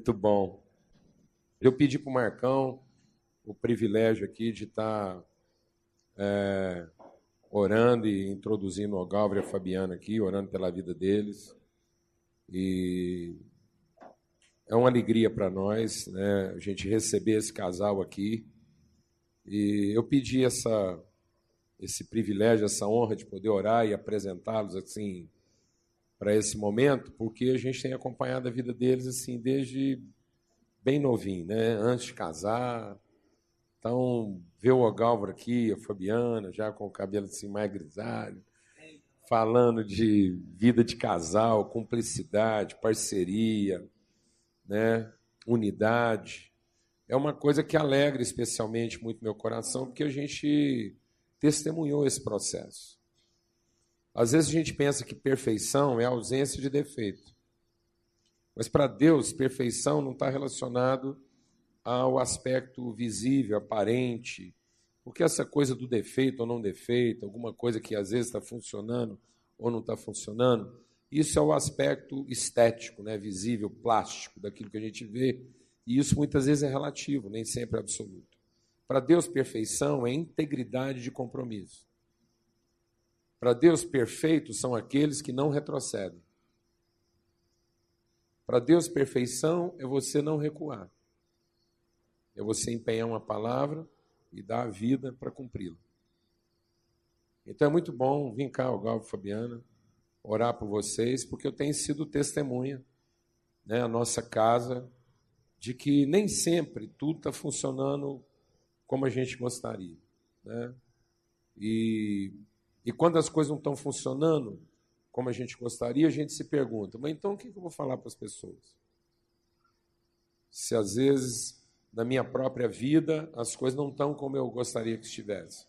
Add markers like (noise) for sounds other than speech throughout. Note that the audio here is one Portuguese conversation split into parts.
Muito bom. Eu pedi para o Marcão o privilégio aqui de estar tá, é, orando e introduzindo o Galvio e a Fabiana aqui, orando pela vida deles. E é uma alegria para nós né, a gente receber esse casal aqui. E eu pedi essa, esse privilégio, essa honra de poder orar e apresentá-los assim para esse momento, porque a gente tem acompanhado a vida deles assim desde bem novinho, né? Antes de casar. Então, ver o Ogálvaro aqui, a Fabiana, já com o cabelo assim mais grisalho, falando de vida de casal, cumplicidade, parceria, né? Unidade. É uma coisa que alegra especialmente muito meu coração, porque a gente testemunhou esse processo. Às vezes a gente pensa que perfeição é ausência de defeito. Mas para Deus, perfeição não está relacionado ao aspecto visível, aparente, porque essa coisa do defeito ou não defeito, alguma coisa que às vezes está funcionando ou não está funcionando, isso é o aspecto estético, né, visível, plástico daquilo que a gente vê, e isso muitas vezes é relativo, nem sempre é absoluto. Para Deus, perfeição é integridade de compromisso. Para Deus, perfeitos são aqueles que não retrocedem. Para Deus, perfeição é você não recuar. É você empenhar uma palavra e dar a vida para cumpri-la. Então é muito bom vir cá, o Galvo Fabiana, orar por vocês, porque eu tenho sido testemunha, né, a nossa casa, de que nem sempre tudo está funcionando como a gente gostaria. Né? E e quando as coisas não estão funcionando como a gente gostaria, a gente se pergunta: mas então o que eu vou falar para as pessoas? Se às vezes na minha própria vida as coisas não estão como eu gostaria que estivessem.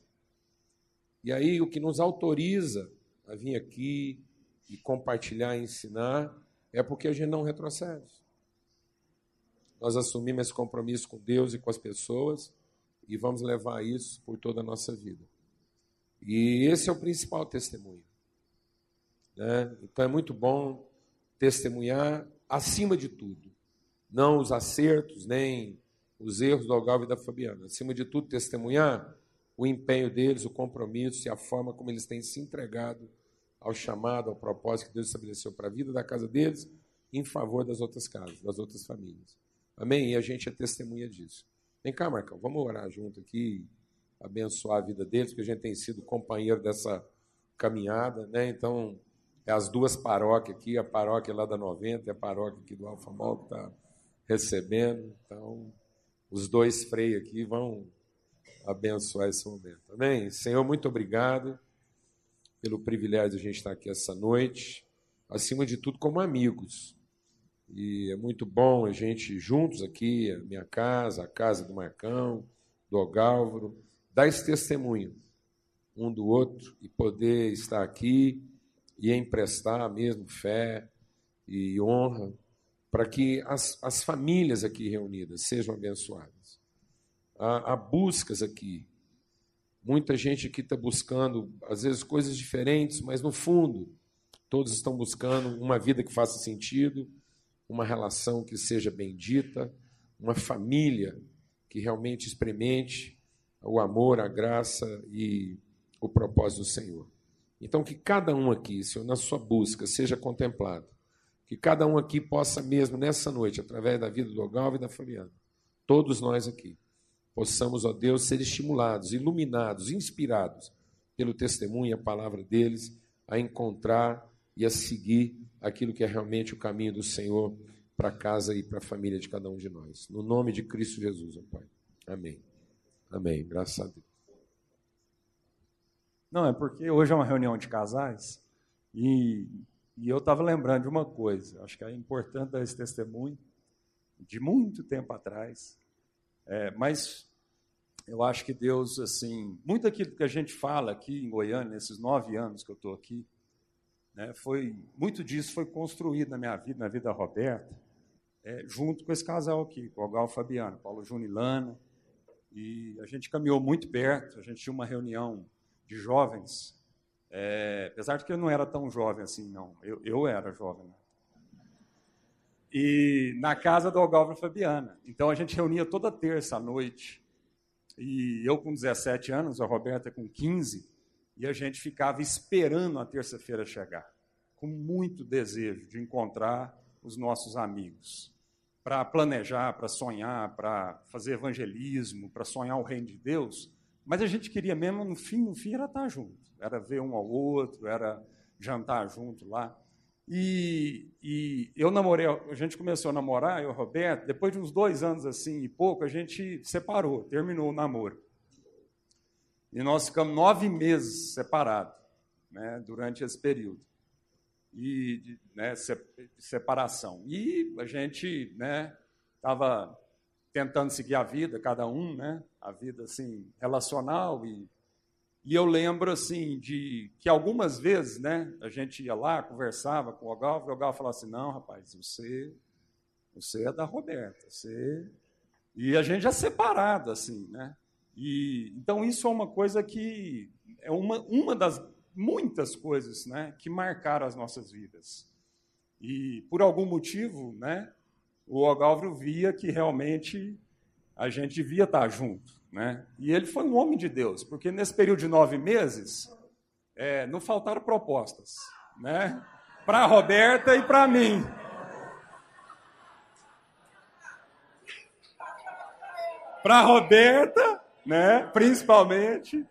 E aí o que nos autoriza a vir aqui e compartilhar e ensinar é porque a gente não retrocede. Nós assumimos esse compromisso com Deus e com as pessoas e vamos levar isso por toda a nossa vida. E esse é o principal testemunho. Né? Então é muito bom testemunhar acima de tudo. Não os acertos, nem os erros do Algalvo e da Fabiana. Acima de tudo, testemunhar o empenho deles, o compromisso e a forma como eles têm se entregado ao chamado, ao propósito que Deus estabeleceu para a vida da casa deles, em favor das outras casas, das outras famílias. Amém? E a gente é testemunha disso. Vem cá, Marcão, vamos orar junto aqui abençoar a vida deles, porque a gente tem sido companheiro dessa caminhada, né? Então, é as duas paróquias aqui, a paróquia lá da 90 e a paróquia aqui do Alfamol que está recebendo. Então, os dois freios aqui vão abençoar esse momento. Amém? Senhor, muito obrigado pelo privilégio de a gente estar aqui essa noite, acima de tudo como amigos. E é muito bom a gente juntos aqui, a minha casa, a casa do Marcão, do Ogálvaro, dar esse testemunho um do outro e poder estar aqui e emprestar mesmo fé e honra para que as, as famílias aqui reunidas sejam abençoadas. Há, há buscas aqui. Muita gente aqui está buscando, às vezes, coisas diferentes, mas no fundo, todos estão buscando uma vida que faça sentido, uma relação que seja bendita, uma família que realmente experimente o amor, a graça e o propósito do Senhor. Então, que cada um aqui, Senhor, na sua busca, seja contemplado. Que cada um aqui possa mesmo, nessa noite, através da vida do Ogalvo e da Fabiana, todos nós aqui, possamos, ó Deus, ser estimulados, iluminados, inspirados pelo testemunho e a palavra deles, a encontrar e a seguir aquilo que é realmente o caminho do Senhor para casa e para a família de cada um de nós. No nome de Cristo Jesus, ó Pai. Amém. Amém. Graças a Deus. Não, é porque hoje é uma reunião de casais e, e eu estava lembrando de uma coisa. Acho que é importante dar esse testemunho de muito tempo atrás. É, mas eu acho que Deus, assim, muito aquilo que a gente fala aqui em Goiânia, nesses nove anos que eu estou aqui, né, foi muito disso foi construído na minha vida, na vida da Roberta, é, junto com esse casal aqui, com o Gal Fabiano, Paulo Junilana. E a gente caminhou muito perto, a gente tinha uma reunião de jovens, é, apesar de que eu não era tão jovem assim, não. Eu, eu era jovem. Né? e na casa do Algalva Fabiana. Então a gente reunia toda terça à noite. E eu com 17 anos, a Roberta com 15, e a gente ficava esperando a terça-feira chegar, com muito desejo de encontrar os nossos amigos, para planejar, para sonhar, para fazer evangelismo, para sonhar o reino de Deus. Mas a gente queria mesmo, no fim, no fim, era estar junto, era ver um ao outro, era jantar junto lá. E, e, eu namorei, a gente começou a namorar, eu e o Roberto, depois de uns dois anos assim e pouco, a gente separou, terminou o namoro. E nós ficamos nove meses separados, né, durante esse período e de, né, separação. E a gente estava né, tentando seguir a vida, cada um, né, a vida assim relacional e e eu lembro assim de que algumas vezes, né, a gente ia lá, conversava com o Ogal, e o Ogal falava assim: "Não, rapaz, você você é da Roberta, você e a gente já separado assim, né? E então isso é uma coisa que é uma uma das muitas coisas, né, que marcaram as nossas vidas. E por algum motivo, né, o Ogalvio via que realmente a gente devia estar junto. Né? E ele foi um homem de Deus, porque nesse período de nove meses, é, não faltaram propostas, né? Para a Roberta e para mim. Para a Roberta, né? Principalmente,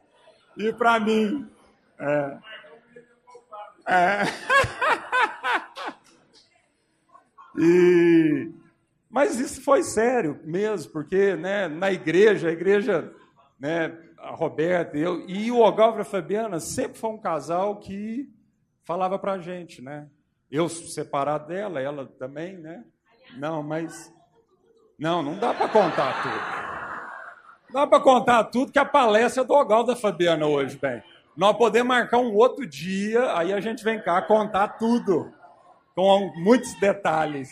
e para mim. É. É. (laughs) e mas isso foi sério mesmo, porque né, na igreja, a igreja, né, a Roberta e eu, e o Ogalvo e a Fabiana sempre foi um casal que falava para a gente, né? Eu separado dela, ela também, né? Não, mas. Não, não dá para contar tudo. Não dá para contar tudo que a palestra é do Ogalvo da Fabiana hoje, bem. Nós podemos marcar um outro dia, aí a gente vem cá contar tudo, com muitos detalhes.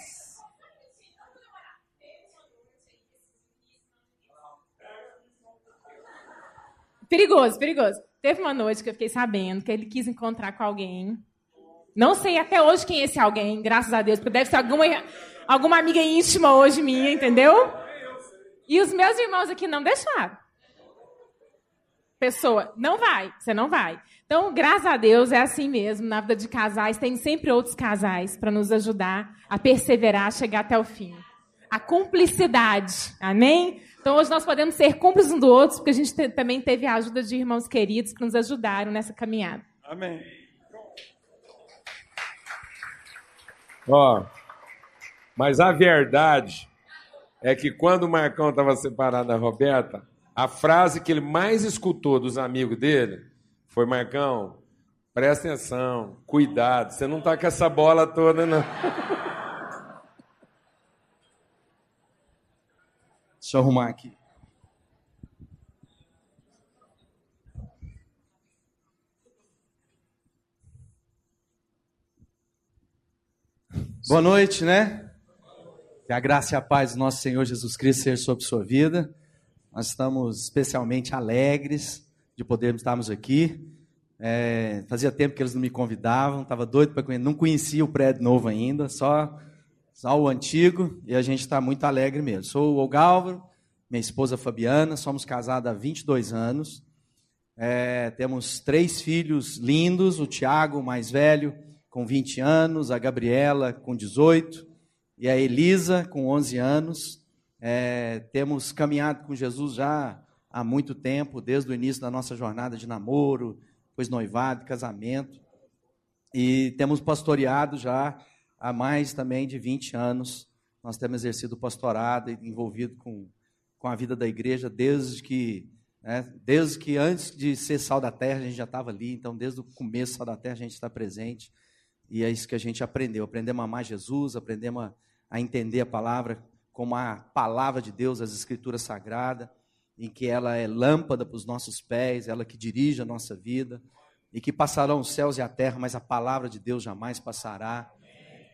Perigoso, perigoso. Teve uma noite que eu fiquei sabendo que ele quis encontrar com alguém. Não sei até hoje quem é esse alguém, graças a Deus, porque deve ser alguma, alguma amiga íntima hoje minha, entendeu? E os meus irmãos aqui não deixaram. Pessoa, não vai, você não vai. Então, graças a Deus, é assim mesmo. Na vida de casais, tem sempre outros casais para nos ajudar a perseverar, a chegar até o fim. A cumplicidade, amém? Então hoje nós podemos ser cúmplices um do outro, porque a gente te, também teve a ajuda de irmãos queridos que nos ajudaram nessa caminhada. Amém. Ó, mas a verdade é que quando o Marcão estava separado da Roberta, a frase que ele mais escutou dos amigos dele foi: Marcão, presta atenção, cuidado, você não está com essa bola toda, não. Deixa eu arrumar aqui. Boa noite, né? Que a graça e a paz do nosso Senhor Jesus Cristo seja sobre sua vida. Nós estamos especialmente alegres de podermos estarmos aqui. É, fazia tempo que eles não me convidavam, estava doido para conhecer, não conhecia o prédio novo ainda, só só o antigo, e a gente está muito alegre mesmo. Sou o Galvaro, minha esposa Fabiana, somos casados há 22 anos. É, temos três filhos lindos, o Tiago, mais velho, com 20 anos, a Gabriela, com 18, e a Elisa, com 11 anos. É, temos caminhado com Jesus já há muito tempo, desde o início da nossa jornada de namoro, depois noivado, casamento. E temos pastoreado já há mais também de 20 anos. Nós temos exercido pastorado, envolvido com, com a vida da igreja desde que, né, desde que antes de ser sal da terra a gente já estava ali. Então, desde o começo sal da terra a gente está presente. E é isso que a gente aprendeu. Aprendemos a amar Jesus, aprendemos a, a entender a palavra como a palavra de Deus, as escrituras sagradas, em que ela é lâmpada para os nossos pés, ela que dirige a nossa vida, e que passarão os céus e a terra, mas a palavra de Deus jamais passará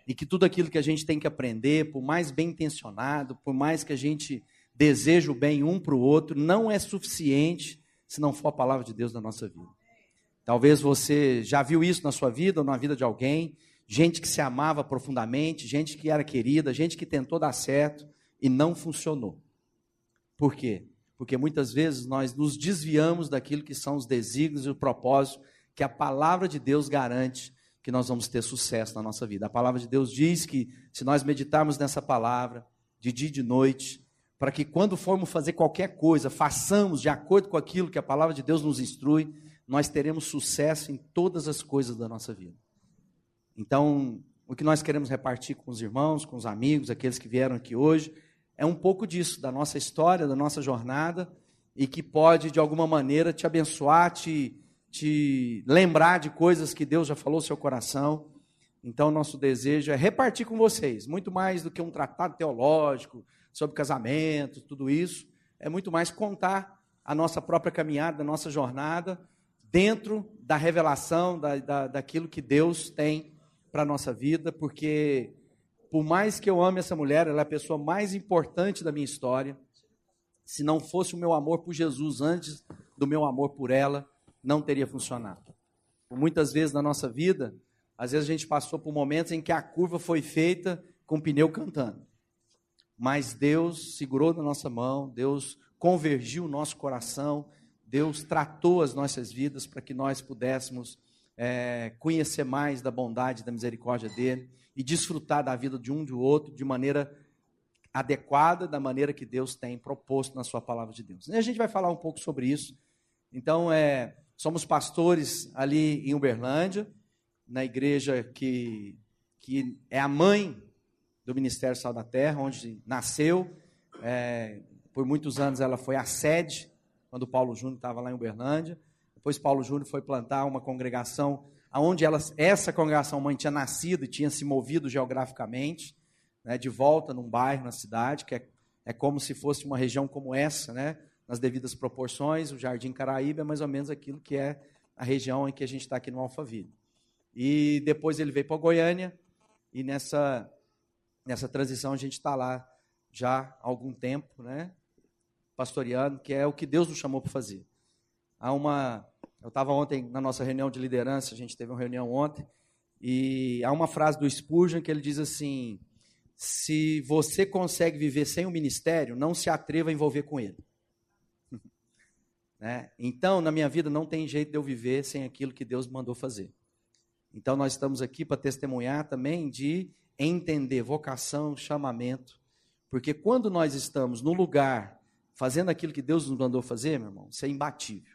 e que tudo aquilo que a gente tem que aprender, por mais bem intencionado, por mais que a gente deseje o bem um para o outro, não é suficiente se não for a palavra de Deus na nossa vida. Talvez você já viu isso na sua vida ou na vida de alguém, gente que se amava profundamente, gente que era querida, gente que tentou dar certo e não funcionou. Por quê? Porque muitas vezes nós nos desviamos daquilo que são os desígnios e o propósito que a palavra de Deus garante que nós vamos ter sucesso na nossa vida. A palavra de Deus diz que se nós meditarmos nessa palavra de dia e de noite, para que quando formos fazer qualquer coisa, façamos de acordo com aquilo que a palavra de Deus nos instrui, nós teremos sucesso em todas as coisas da nossa vida. Então, o que nós queremos repartir com os irmãos, com os amigos, aqueles que vieram aqui hoje, é um pouco disso, da nossa história, da nossa jornada, e que pode, de alguma maneira, te abençoar, te, te lembrar de coisas que Deus já falou no seu coração. Então, nosso desejo é repartir com vocês, muito mais do que um tratado teológico sobre casamento, tudo isso, é muito mais contar a nossa própria caminhada, a nossa jornada, dentro da revelação, da, da, daquilo que Deus tem para a nossa vida, porque por mais que eu ame essa mulher, ela é a pessoa mais importante da minha história. Se não fosse o meu amor por Jesus antes do meu amor por ela, não teria funcionado. Muitas vezes na nossa vida, às vezes a gente passou por momentos em que a curva foi feita com o pneu cantando. Mas Deus segurou na nossa mão, Deus convergiu o nosso coração, Deus tratou as nossas vidas para que nós pudéssemos é, conhecer mais da bondade, da misericórdia dele e desfrutar da vida de um de outro de maneira adequada, da maneira que Deus tem proposto na sua palavra de Deus. E a gente vai falar um pouco sobre isso. Então, é, somos pastores ali em Uberlândia, na igreja que, que é a mãe do Ministério Sal da Terra, onde nasceu. É, por muitos anos ela foi a sede, quando Paulo Júnior estava lá em Uberlândia. Depois Paulo Júnior foi plantar uma congregação onde essa congregação mãe tinha nascido e tinha se movido geograficamente, né, de volta num bairro na cidade, que é, é como se fosse uma região como essa, né, nas devidas proporções. O Jardim Caraíba é mais ou menos aquilo que é a região em que a gente está aqui no Alphaville. E depois ele veio para Goiânia, e nessa, nessa transição a gente está lá já há algum tempo, né, pastoreando, que é o que Deus nos chamou para fazer. Há uma eu estava ontem na nossa reunião de liderança, a gente teve uma reunião ontem, e há uma frase do Spurgeon que ele diz assim: se você consegue viver sem o ministério, não se atreva a envolver com ele. (laughs) né? Então, na minha vida, não tem jeito de eu viver sem aquilo que Deus mandou fazer. Então, nós estamos aqui para testemunhar também de entender vocação, chamamento, porque quando nós estamos no lugar fazendo aquilo que Deus nos mandou fazer, meu irmão, isso é imbatível.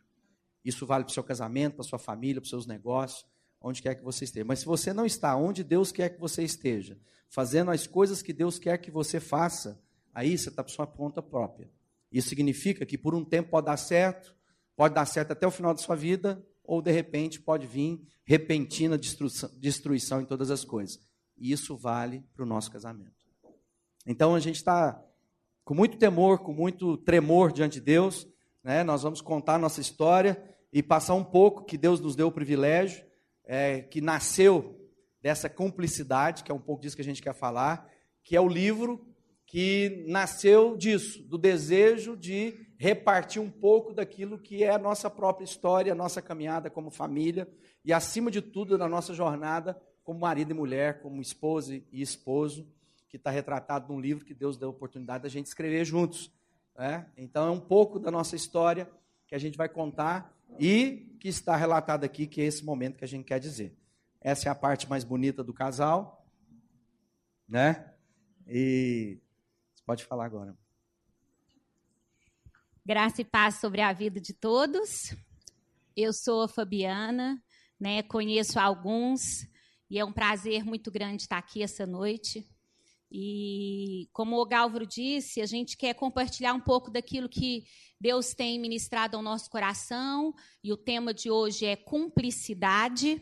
Isso vale para o seu casamento, para a sua família, para os seus negócios, onde quer que você esteja. Mas se você não está onde Deus quer que você esteja, fazendo as coisas que Deus quer que você faça, aí você está por sua conta própria. Isso significa que por um tempo pode dar certo, pode dar certo até o final da sua vida, ou de repente pode vir repentina destruição, destruição em todas as coisas. E isso vale para o nosso casamento. Então a gente está com muito temor, com muito tremor diante de Deus, né? Nós vamos contar nossa história e passar um pouco que Deus nos deu o privilégio, é, que nasceu dessa cumplicidade, que é um pouco disso que a gente quer falar, que é o livro que nasceu disso, do desejo de repartir um pouco daquilo que é a nossa própria história, a nossa caminhada como família e, acima de tudo, na nossa jornada como marido e mulher, como esposa e esposo, que está retratado num livro que Deus deu a oportunidade da gente escrever juntos. Né? Então é um pouco da nossa história que a gente vai contar e que está relatado aqui, que é esse momento que a gente quer dizer. Essa é a parte mais bonita do casal, né? E você pode falar agora. Graça e paz sobre a vida de todos. Eu sou a Fabiana, né? Conheço alguns e é um prazer muito grande estar aqui essa noite. E como o Gálvaro disse, a gente quer compartilhar um pouco daquilo que Deus tem ministrado ao nosso coração, e o tema de hoje é cumplicidade.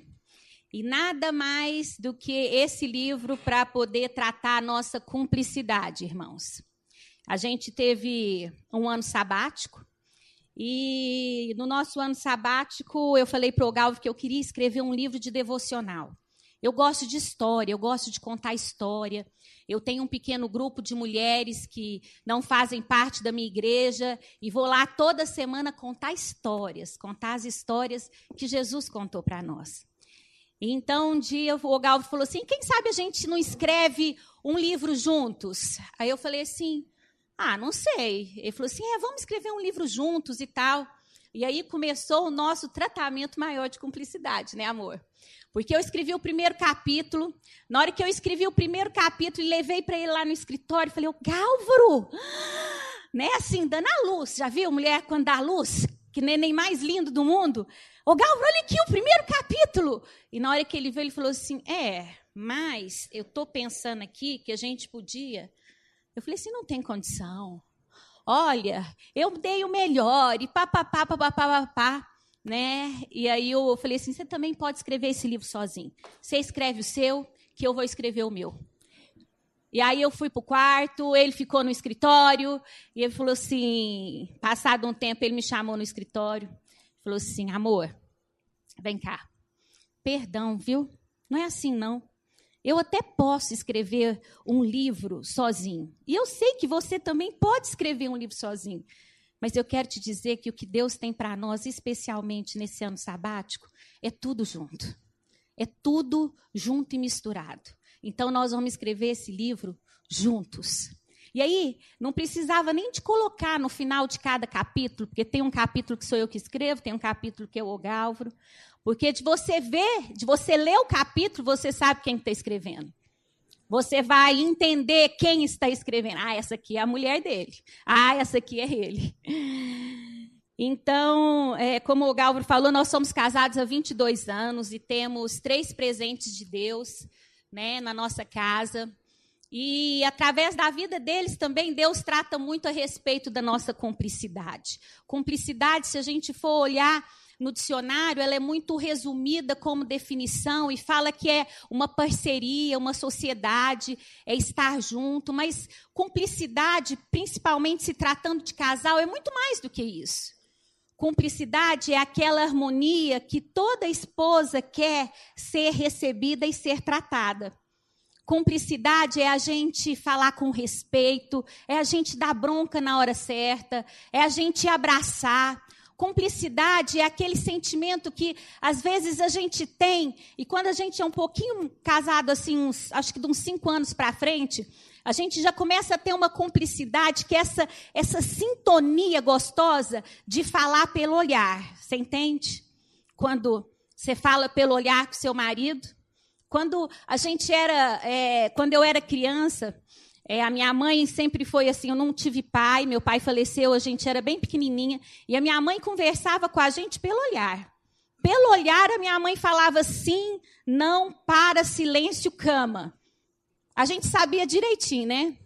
E nada mais do que esse livro para poder tratar a nossa cumplicidade, irmãos. A gente teve um ano sabático, e no nosso ano sabático eu falei para o Galvo que eu queria escrever um livro de devocional. Eu gosto de história, eu gosto de contar história. Eu tenho um pequeno grupo de mulheres que não fazem parte da minha igreja e vou lá toda semana contar histórias, contar as histórias que Jesus contou para nós. Então, um dia o Galvo falou assim: quem sabe a gente não escreve um livro juntos? Aí eu falei assim: ah, não sei. Ele falou assim: é, vamos escrever um livro juntos e tal. E aí começou o nosso tratamento maior de cumplicidade, né, amor? Porque eu escrevi o primeiro capítulo. Na hora que eu escrevi o primeiro capítulo e levei para ele lá no escritório, falei: "O Gálvaro!" (gasps) Né, assim, dando a luz. Já viu mulher quando dá a luz? Que nem mais lindo do mundo. Ô, Gálvaro, olha aqui o primeiro capítulo. E na hora que ele veio, ele falou assim: "É, mas eu estou pensando aqui que a gente podia eu falei assim, não tem condição. Olha, eu dei o melhor, e papapá, papapá, papapá, né? E aí eu falei assim, você também pode escrever esse livro sozinho. Você escreve o seu, que eu vou escrever o meu. E aí eu fui para o quarto, ele ficou no escritório, e ele falou assim, passado um tempo, ele me chamou no escritório, falou assim, amor, vem cá, perdão, viu? Não é assim, não. Eu até posso escrever um livro sozinho. E eu sei que você também pode escrever um livro sozinho. Mas eu quero te dizer que o que Deus tem para nós, especialmente nesse ano sabático, é tudo junto. É tudo junto e misturado. Então nós vamos escrever esse livro juntos. E aí, não precisava nem de colocar no final de cada capítulo, porque tem um capítulo que sou eu que escrevo, tem um capítulo que é o Gálvaro. Porque de você ver, de você ler o capítulo, você sabe quem está escrevendo. Você vai entender quem está escrevendo. Ah, essa aqui é a mulher dele. Ah, essa aqui é ele. Então, é, como o Galvaro falou, nós somos casados há 22 anos e temos três presentes de Deus né, na nossa casa. E através da vida deles também, Deus trata muito a respeito da nossa cumplicidade. Cumplicidade, se a gente for olhar no dicionário, ela é muito resumida como definição e fala que é uma parceria, uma sociedade, é estar junto, mas cumplicidade, principalmente se tratando de casal, é muito mais do que isso. Cumplicidade é aquela harmonia que toda esposa quer ser recebida e ser tratada. Cumplicidade é a gente falar com respeito, é a gente dar bronca na hora certa, é a gente abraçar, Cumplicidade é aquele sentimento que às vezes a gente tem, e quando a gente é um pouquinho casado, assim, uns, acho que de uns cinco anos para frente, a gente já começa a ter uma cumplicidade, que é essa, essa sintonia gostosa de falar pelo olhar. Você entende? Quando você fala pelo olhar com seu marido. Quando a gente era, é, quando eu era criança, é, a minha mãe sempre foi assim, eu não tive pai, meu pai faleceu, a gente era bem pequenininha, e a minha mãe conversava com a gente pelo olhar. Pelo olhar, a minha mãe falava sim, não, para, silêncio, cama. A gente sabia direitinho, né?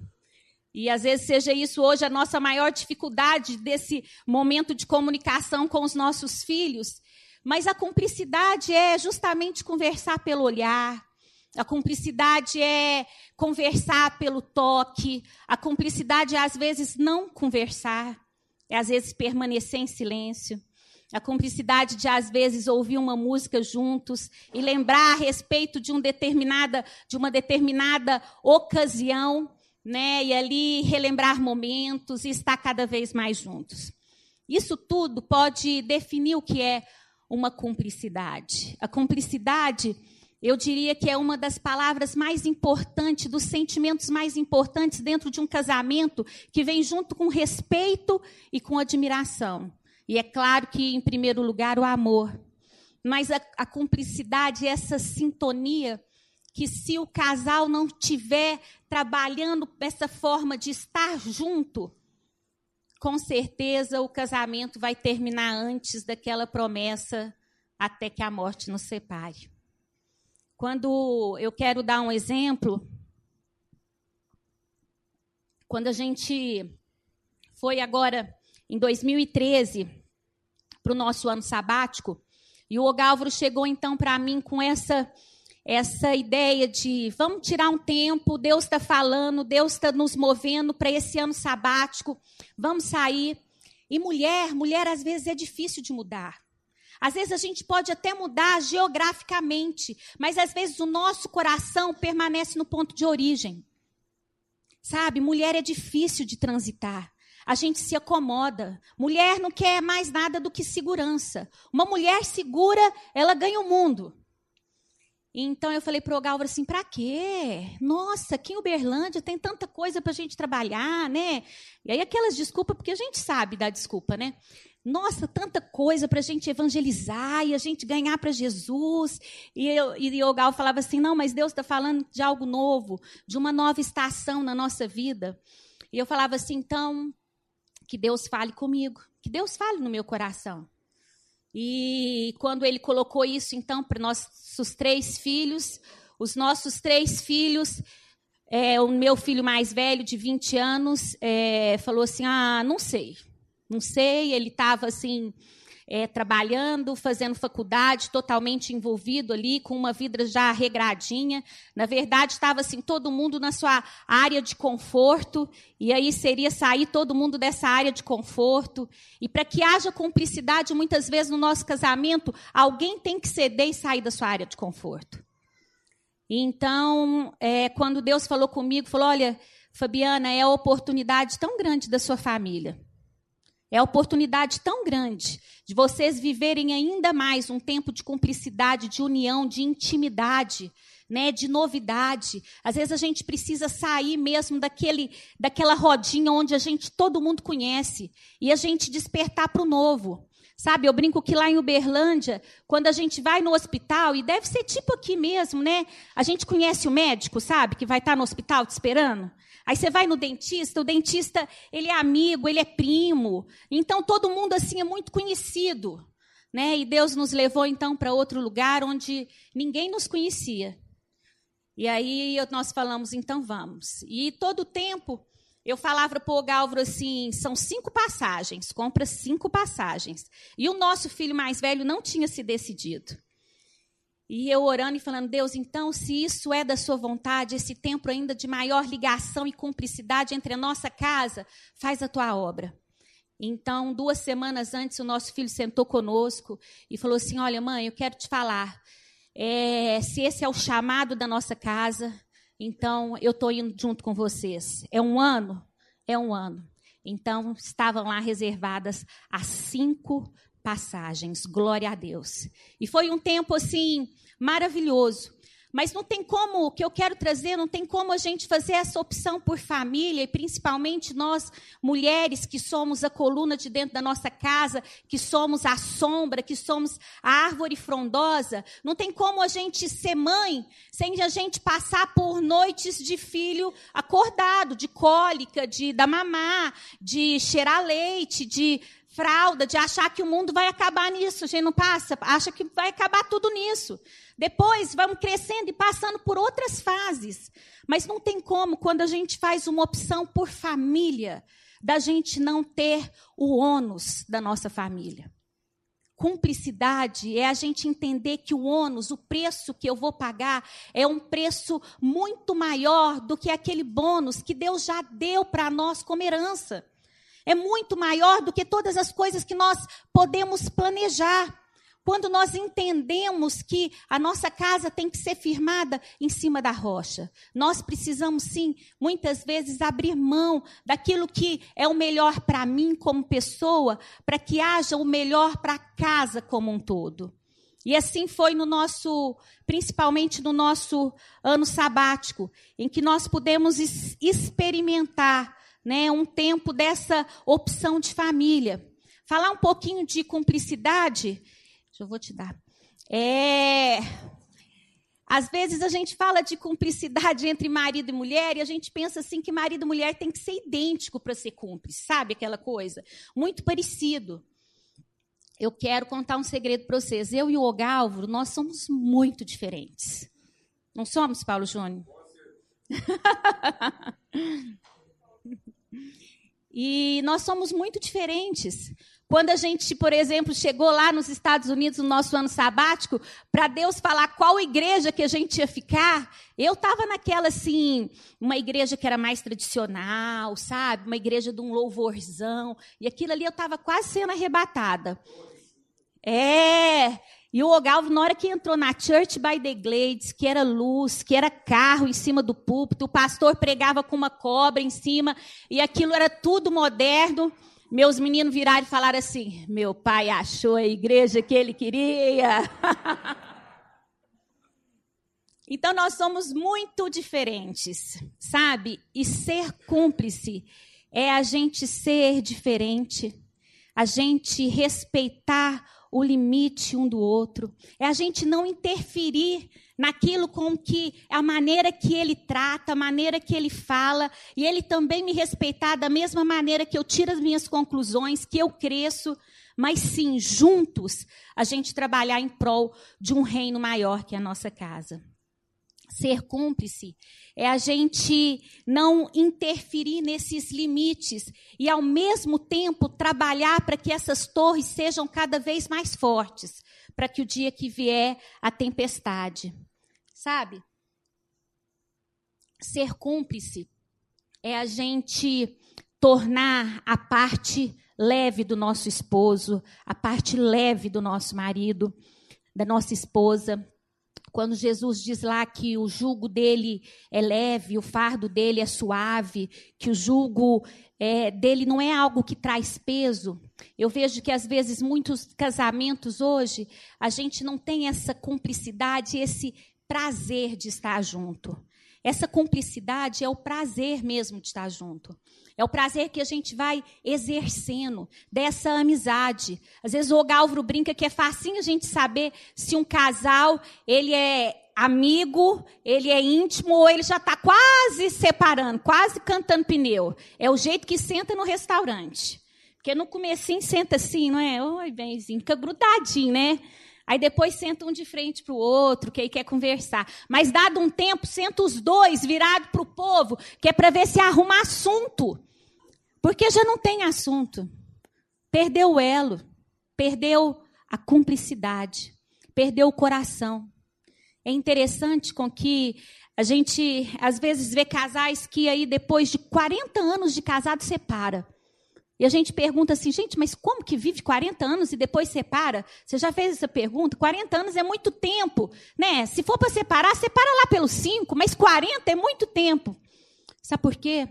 E às vezes seja isso hoje a nossa maior dificuldade desse momento de comunicação com os nossos filhos. Mas a cumplicidade é justamente conversar pelo olhar, a cumplicidade é conversar pelo toque. A cumplicidade é, às vezes, não conversar. É, às vezes, permanecer em silêncio. A cumplicidade de, às vezes, ouvir uma música juntos e lembrar a respeito de, um determinada, de uma determinada ocasião, né? e ali relembrar momentos e estar cada vez mais juntos. Isso tudo pode definir o que é uma cumplicidade. A cumplicidade eu diria que é uma das palavras mais importantes, dos sentimentos mais importantes dentro de um casamento, que vem junto com respeito e com admiração. E é claro que, em primeiro lugar, o amor. Mas a, a cumplicidade, essa sintonia, que se o casal não tiver trabalhando essa forma de estar junto, com certeza o casamento vai terminar antes daquela promessa, até que a morte nos separe. Quando eu quero dar um exemplo, quando a gente foi agora em 2013 para o nosso ano sabático, e o Ogálvaro chegou então para mim com essa essa ideia de vamos tirar um tempo, Deus está falando, Deus está nos movendo para esse ano sabático, vamos sair. E mulher, mulher às vezes é difícil de mudar. Às vezes a gente pode até mudar geograficamente, mas às vezes o nosso coração permanece no ponto de origem. Sabe, mulher é difícil de transitar. A gente se acomoda. Mulher não quer mais nada do que segurança. Uma mulher segura, ela ganha o mundo. Então eu falei para o Galvaro assim, para quê? Nossa, aqui em Uberlândia tem tanta coisa para a gente trabalhar, né? E aí aquelas desculpas, porque a gente sabe dar desculpa, né? Nossa, tanta coisa para a gente evangelizar e a gente ganhar para Jesus. E, eu, e falava assim, não, mas Deus está falando de algo novo, de uma nova estação na nossa vida. E eu falava assim, então, que Deus fale comigo, que Deus fale no meu coração. E quando ele colocou isso, então, para nossos três filhos, os nossos três filhos, é, o meu filho mais velho, de 20 anos, é, falou assim: Ah, não sei, não sei. Ele estava assim, é, trabalhando, fazendo faculdade, totalmente envolvido ali, com uma vida já regradinha. Na verdade, estava assim, todo mundo na sua área de conforto, e aí seria sair todo mundo dessa área de conforto. E para que haja cumplicidade, muitas vezes no nosso casamento, alguém tem que ceder e sair da sua área de conforto. Então, é, quando Deus falou comigo, falou: olha, Fabiana, é a oportunidade tão grande da sua família. É a oportunidade tão grande de vocês viverem ainda mais um tempo de cumplicidade, de união, de intimidade, né, de novidade. Às vezes a gente precisa sair mesmo daquele, daquela rodinha onde a gente todo mundo conhece e a gente despertar para o novo. Sabe, eu brinco que lá em Uberlândia, quando a gente vai no hospital, e deve ser tipo aqui mesmo, né? A gente conhece o médico, sabe, que vai estar no hospital te esperando. Aí você vai no dentista, o dentista, ele é amigo, ele é primo. Então todo mundo assim é muito conhecido, né? E Deus nos levou então para outro lugar onde ninguém nos conhecia. E aí nós falamos, então vamos. E todo o tempo eu falava para o Galvro assim: são cinco passagens, compra cinco passagens. E o nosso filho mais velho não tinha se decidido. E eu orando e falando, Deus, então, se isso é da sua vontade, esse tempo ainda de maior ligação e cumplicidade entre a nossa casa, faz a tua obra. Então, duas semanas antes, o nosso filho sentou conosco e falou assim: Olha, mãe, eu quero te falar. É, se esse é o chamado da nossa casa, então eu estou indo junto com vocês. É um ano? É um ano. Então, estavam lá reservadas as cinco passagens. Glória a Deus. E foi um tempo assim maravilhoso. Mas não tem como, o que eu quero trazer, não tem como a gente fazer essa opção por família, e principalmente nós, mulheres, que somos a coluna de dentro da nossa casa, que somos a sombra, que somos a árvore frondosa. Não tem como a gente ser mãe sem a gente passar por noites de filho acordado, de cólica, de da mamar, de cheirar leite, de fralda, de achar que o mundo vai acabar nisso. A gente não passa, acha que vai acabar tudo nisso. Depois vamos crescendo e passando por outras fases. Mas não tem como, quando a gente faz uma opção por família, da gente não ter o ônus da nossa família. Cumplicidade é a gente entender que o ônus, o preço que eu vou pagar, é um preço muito maior do que aquele bônus que Deus já deu para nós como herança é muito maior do que todas as coisas que nós podemos planejar. Quando nós entendemos que a nossa casa tem que ser firmada em cima da rocha, nós precisamos sim, muitas vezes, abrir mão daquilo que é o melhor para mim como pessoa, para que haja o melhor para a casa como um todo. E assim foi no nosso, principalmente no nosso ano sabático, em que nós pudemos experimentar né, um tempo dessa opção de família. Falar um pouquinho de cumplicidade, eu vou te dar. É, às vezes a gente fala de cumplicidade entre marido e mulher e a gente pensa assim que marido e mulher tem que ser idêntico para ser cúmplice, sabe aquela coisa? Muito parecido. Eu quero contar um segredo para vocês. Eu e o Ogálvaro, nós somos muito diferentes. Não somos, Paulo Júnior? (laughs) E nós somos muito diferentes. Quando a gente, por exemplo, chegou lá nos Estados Unidos no nosso ano sabático, para Deus falar qual igreja que a gente ia ficar, eu estava naquela assim, uma igreja que era mais tradicional, sabe? Uma igreja de um louvorzão. E aquilo ali eu estava quase sendo arrebatada. É, e o Ogalvo, na hora que entrou na Church by the Glades, que era luz, que era carro em cima do púlpito, o pastor pregava com uma cobra em cima, e aquilo era tudo moderno. Meus meninos viraram e falaram assim: meu pai achou a igreja que ele queria. (laughs) Então nós somos muito diferentes, sabe? E ser cúmplice é a gente ser diferente, a gente respeitar o limite um do outro, é a gente não interferir naquilo com que a maneira que ele trata, a maneira que ele fala, e ele também me respeitar da mesma maneira que eu tiro as minhas conclusões, que eu cresço, mas sim, juntos, a gente trabalhar em prol de um reino maior que a nossa casa. Ser cúmplice é a gente não interferir nesses limites e, ao mesmo tempo, trabalhar para que essas torres sejam cada vez mais fortes, para que o dia que vier a tempestade, sabe? Ser cúmplice é a gente tornar a parte leve do nosso esposo, a parte leve do nosso marido, da nossa esposa. Quando Jesus diz lá que o jugo dele é leve, o fardo dele é suave, que o jugo é, dele não é algo que traz peso. Eu vejo que às vezes muitos casamentos hoje a gente não tem essa cumplicidade, esse prazer de estar junto. Essa cumplicidade é o prazer mesmo de estar junto. É o prazer que a gente vai exercendo dessa amizade. Às vezes o Galvro brinca que é facinho a gente saber se um casal ele é amigo, ele é íntimo ou ele já está quase separando, quase cantando pneu. É o jeito que senta no restaurante. Porque no comecinho senta assim, não é? Oi, benzinho, fica grudadinho, né? Aí depois senta um de frente para o outro, que aí quer conversar. Mas dado um tempo, senta os dois virados para o povo, que é para ver se arruma assunto. Porque já não tem assunto. Perdeu o elo, perdeu a cumplicidade, perdeu o coração. É interessante com que a gente às vezes vê casais que aí depois de 40 anos de casado separa. E a gente pergunta assim, gente, mas como que vive 40 anos e depois separa? Você já fez essa pergunta? 40 anos é muito tempo, né? Se for para separar, separa lá pelos 5, mas 40 é muito tempo. Sabe por quê?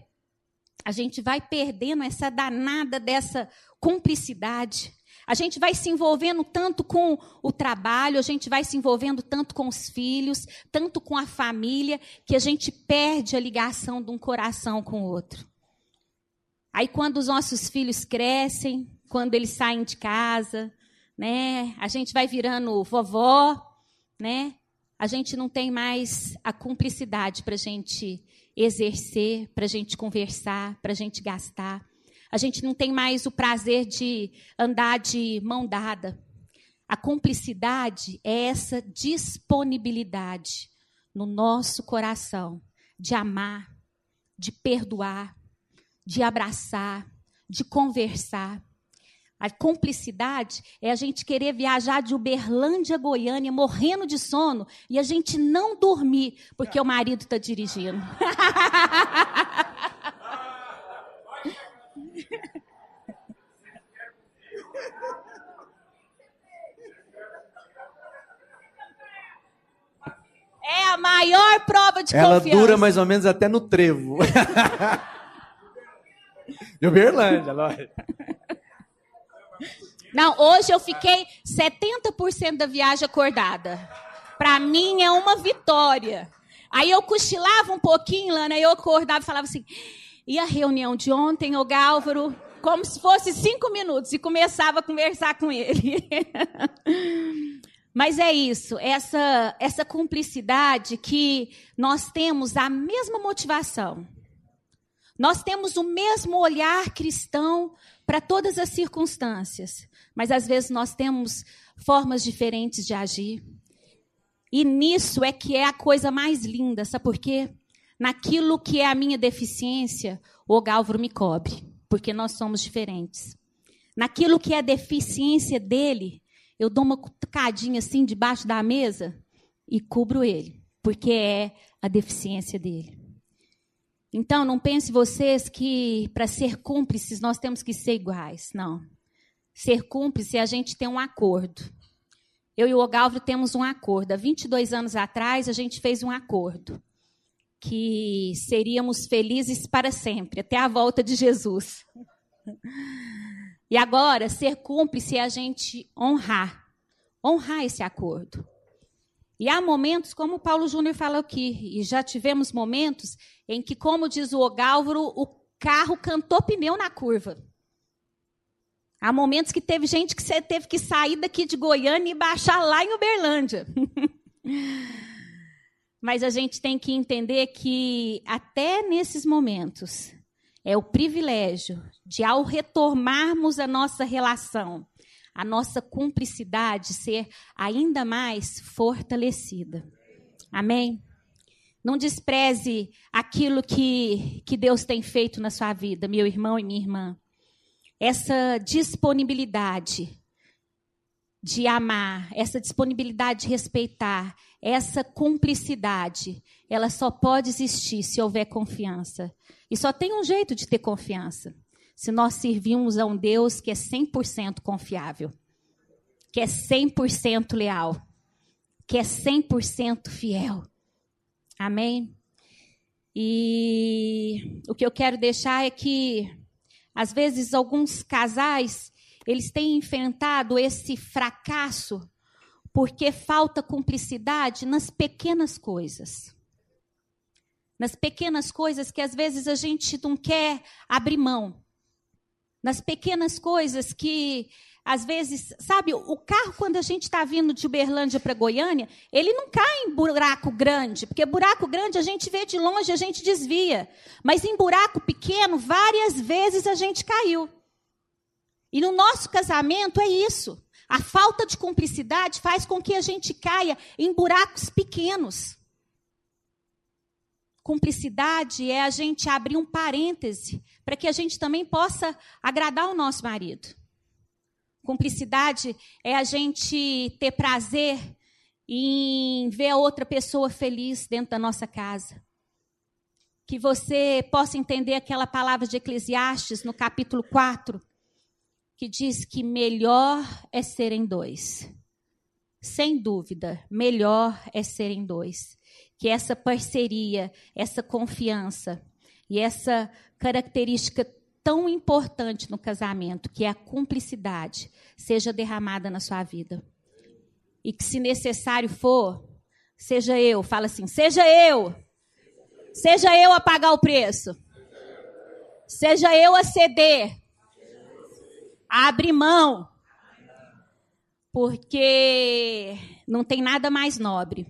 A gente vai perdendo essa danada dessa cumplicidade. A gente vai se envolvendo tanto com o trabalho, a gente vai se envolvendo tanto com os filhos, tanto com a família, que a gente perde a ligação de um coração com o outro. Aí quando os nossos filhos crescem, quando eles saem de casa, né? A gente vai virando vovó, né? A gente não tem mais a cumplicidade para a gente exercer, para a gente conversar, para a gente gastar. A gente não tem mais o prazer de andar de mão dada. A cumplicidade é essa disponibilidade no nosso coração de amar, de perdoar, de abraçar, de conversar. A cumplicidade é a gente querer viajar de Uberlândia a Goiânia, morrendo de sono, e a gente não dormir, porque o marido está dirigindo. (laughs) É a maior prova de Ela confiança. Ela dura mais ou menos até no trevo. (laughs) De Uberlândia, lógico. (laughs) Não, hoje eu fiquei 70% da viagem acordada. Para mim é uma vitória. Aí eu cochilava um pouquinho, Lana, aí eu acordava e falava assim: e a reunião de ontem, o Gálvaro? Como se fosse cinco minutos, e começava a conversar com ele. (laughs) Mas é isso, essa, essa cumplicidade que nós temos a mesma motivação. Nós temos o mesmo olhar cristão para todas as circunstâncias, mas às vezes nós temos formas diferentes de agir. E nisso é que é a coisa mais linda, sabe por quê? Naquilo que é a minha deficiência, o Galvro me cobre, porque nós somos diferentes. Naquilo que é a deficiência dele, eu dou uma cutucadinha assim debaixo da mesa e cubro ele, porque é a deficiência dele. Então, não pense vocês que para ser cúmplices nós temos que ser iguais. Não. Ser cúmplice é a gente ter um acordo. Eu e o Ogalvro temos um acordo. Há 22 anos atrás, a gente fez um acordo que seríamos felizes para sempre, até a volta de Jesus. E agora, ser cúmplice é a gente honrar, honrar esse acordo. E há momentos, como o Paulo Júnior falou aqui, e já tivemos momentos em que, como diz o Ogálvaro, o carro cantou pneu na curva. Há momentos que teve gente que você teve que sair daqui de Goiânia e baixar lá em Uberlândia. (laughs) Mas a gente tem que entender que até nesses momentos é o privilégio de, ao retomarmos a nossa relação, a nossa cumplicidade ser ainda mais fortalecida. Amém? Não despreze aquilo que, que Deus tem feito na sua vida, meu irmão e minha irmã essa disponibilidade de amar, essa disponibilidade de respeitar, essa cumplicidade, ela só pode existir se houver confiança. E só tem um jeito de ter confiança: se nós servirmos a um Deus que é 100% confiável, que é 100% leal, que é 100% fiel. Amém? E o que eu quero deixar é que às vezes, alguns casais, eles têm enfrentado esse fracasso porque falta cumplicidade nas pequenas coisas. Nas pequenas coisas que às vezes a gente não quer abrir mão. Nas pequenas coisas que às vezes, sabe, o carro, quando a gente está vindo de Uberlândia para Goiânia, ele não cai em buraco grande, porque buraco grande a gente vê de longe, a gente desvia. Mas em buraco pequeno, várias vezes a gente caiu. E no nosso casamento é isso. A falta de cumplicidade faz com que a gente caia em buracos pequenos. Cumplicidade é a gente abrir um parêntese para que a gente também possa agradar o nosso marido. Cumplicidade é a gente ter prazer em ver a outra pessoa feliz dentro da nossa casa. Que você possa entender aquela palavra de Eclesiastes no capítulo 4, que diz que melhor é serem dois. Sem dúvida, melhor é serem dois. Que essa parceria, essa confiança e essa característica tão importante no casamento, que é a cumplicidade, seja derramada na sua vida. E que, se necessário for, seja eu, fala assim, seja eu, seja eu a pagar o preço, seja eu a ceder, a abrir mão, porque não tem nada mais nobre.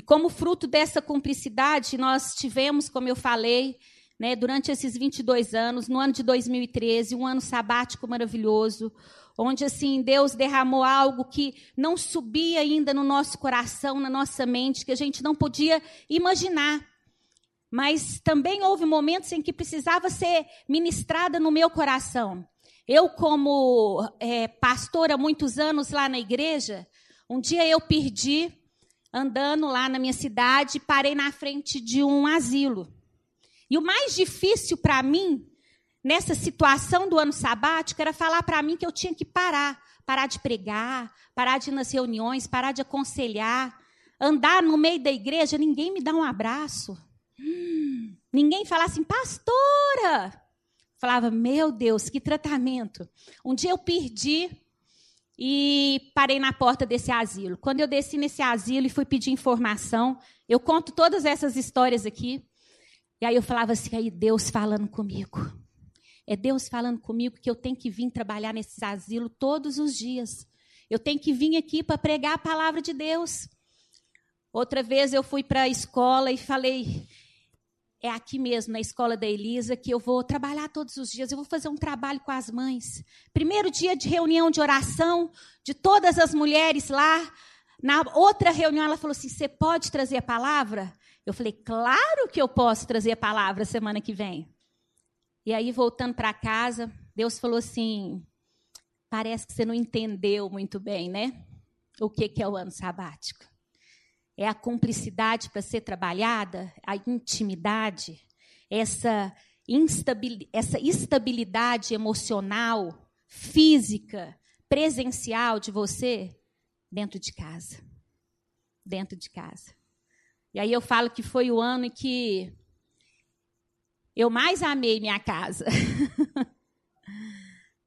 E como fruto dessa cumplicidade, nós tivemos, como eu falei, né, durante esses 22 anos, no ano de 2013, um ano sabático maravilhoso, onde assim Deus derramou algo que não subia ainda no nosso coração, na nossa mente, que a gente não podia imaginar. Mas também houve momentos em que precisava ser ministrada no meu coração. Eu, como é, pastora há muitos anos lá na igreja, um dia eu perdi, andando lá na minha cidade, parei na frente de um asilo. E o mais difícil para mim, nessa situação do ano sabático, era falar para mim que eu tinha que parar. Parar de pregar, parar de ir nas reuniões, parar de aconselhar. Andar no meio da igreja, ninguém me dá um abraço. Ninguém fala assim, pastora. Falava, meu Deus, que tratamento. Um dia eu perdi e parei na porta desse asilo. Quando eu desci nesse asilo e fui pedir informação, eu conto todas essas histórias aqui. E aí eu falava assim, aí Deus falando comigo. É Deus falando comigo que eu tenho que vir trabalhar nesse asilo todos os dias. Eu tenho que vir aqui para pregar a palavra de Deus. Outra vez eu fui para a escola e falei, é aqui mesmo, na escola da Elisa, que eu vou trabalhar todos os dias. Eu vou fazer um trabalho com as mães. Primeiro dia de reunião de oração de todas as mulheres lá. Na outra reunião, ela falou assim: Você pode trazer a palavra? Eu falei, claro que eu posso trazer a palavra semana que vem. E aí, voltando para casa, Deus falou assim: parece que você não entendeu muito bem, né? O que, que é o ano sabático. É a cumplicidade para ser trabalhada, a intimidade, essa, essa estabilidade emocional, física, presencial de você dentro de casa. Dentro de casa. E aí eu falo que foi o ano em que eu mais amei minha casa. (laughs)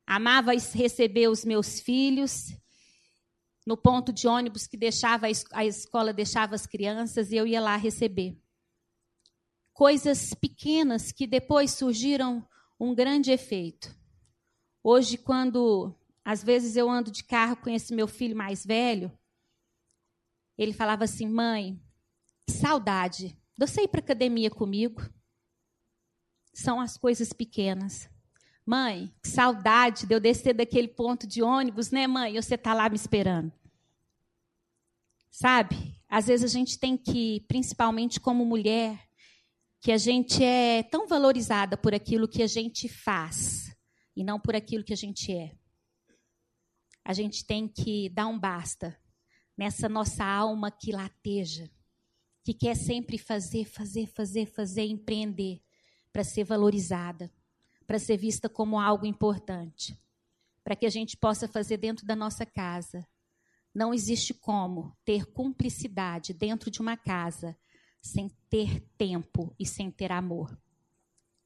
Amava receber os meus filhos. No ponto de ônibus que deixava a escola deixava as crianças e eu ia lá receber. Coisas pequenas que depois surgiram um grande efeito. Hoje, quando às vezes eu ando de carro com esse meu filho mais velho, ele falava assim: mãe, que saudade, você ir para academia comigo? São as coisas pequenas. Mãe, que saudade de eu descer daquele ponto de ônibus, né, mãe? E você está lá me esperando. Sabe? Às vezes a gente tem que, principalmente como mulher, que a gente é tão valorizada por aquilo que a gente faz e não por aquilo que a gente é. A gente tem que dar um basta nessa nossa alma que lateja, que quer sempre fazer, fazer, fazer, fazer, empreender para ser valorizada para ser vista como algo importante, para que a gente possa fazer dentro da nossa casa. Não existe como ter cumplicidade dentro de uma casa sem ter tempo e sem ter amor.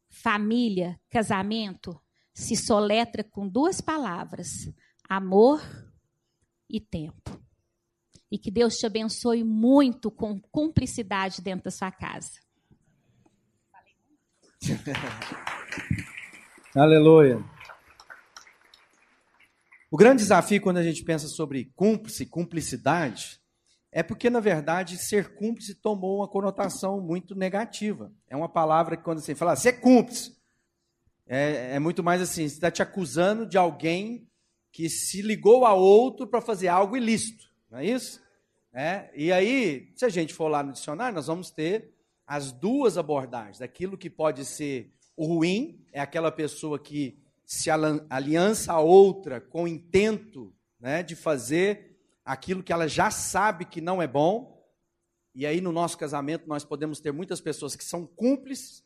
Família, casamento, se soletra com duas palavras: amor e tempo. E que Deus te abençoe muito com cumplicidade dentro da sua casa. (laughs) Aleluia. O grande desafio quando a gente pensa sobre cúmplice, cumplicidade, é porque, na verdade, ser cúmplice tomou uma conotação muito negativa. É uma palavra que, quando você fala, você é cúmplice, é, é muito mais assim: você está te acusando de alguém que se ligou a outro para fazer algo ilícito, não é isso? É, e aí, se a gente for lá no dicionário, nós vamos ter as duas abordagens: daquilo que pode ser o ruim é aquela pessoa que se aliança a outra com o intento né, de fazer aquilo que ela já sabe que não é bom. E aí, no nosso casamento, nós podemos ter muitas pessoas que são cúmplices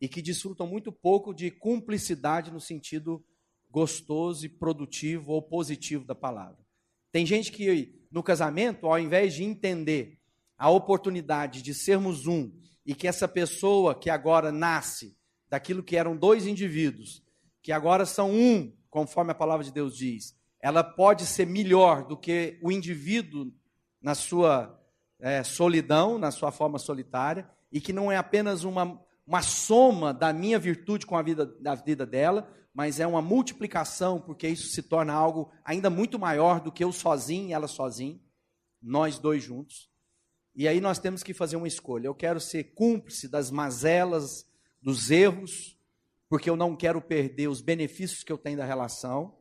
e que desfrutam muito pouco de cumplicidade no sentido gostoso e produtivo ou positivo da palavra. Tem gente que, no casamento, ao invés de entender a oportunidade de sermos um e que essa pessoa que agora nasce daquilo que eram dois indivíduos, que agora são um, conforme a palavra de Deus diz, ela pode ser melhor do que o indivíduo na sua é, solidão, na sua forma solitária, e que não é apenas uma, uma soma da minha virtude com a vida, da vida dela, mas é uma multiplicação, porque isso se torna algo ainda muito maior do que eu sozinho e ela sozinha, nós dois juntos. E aí nós temos que fazer uma escolha. Eu quero ser cúmplice das mazelas dos erros, porque eu não quero perder os benefícios que eu tenho da relação,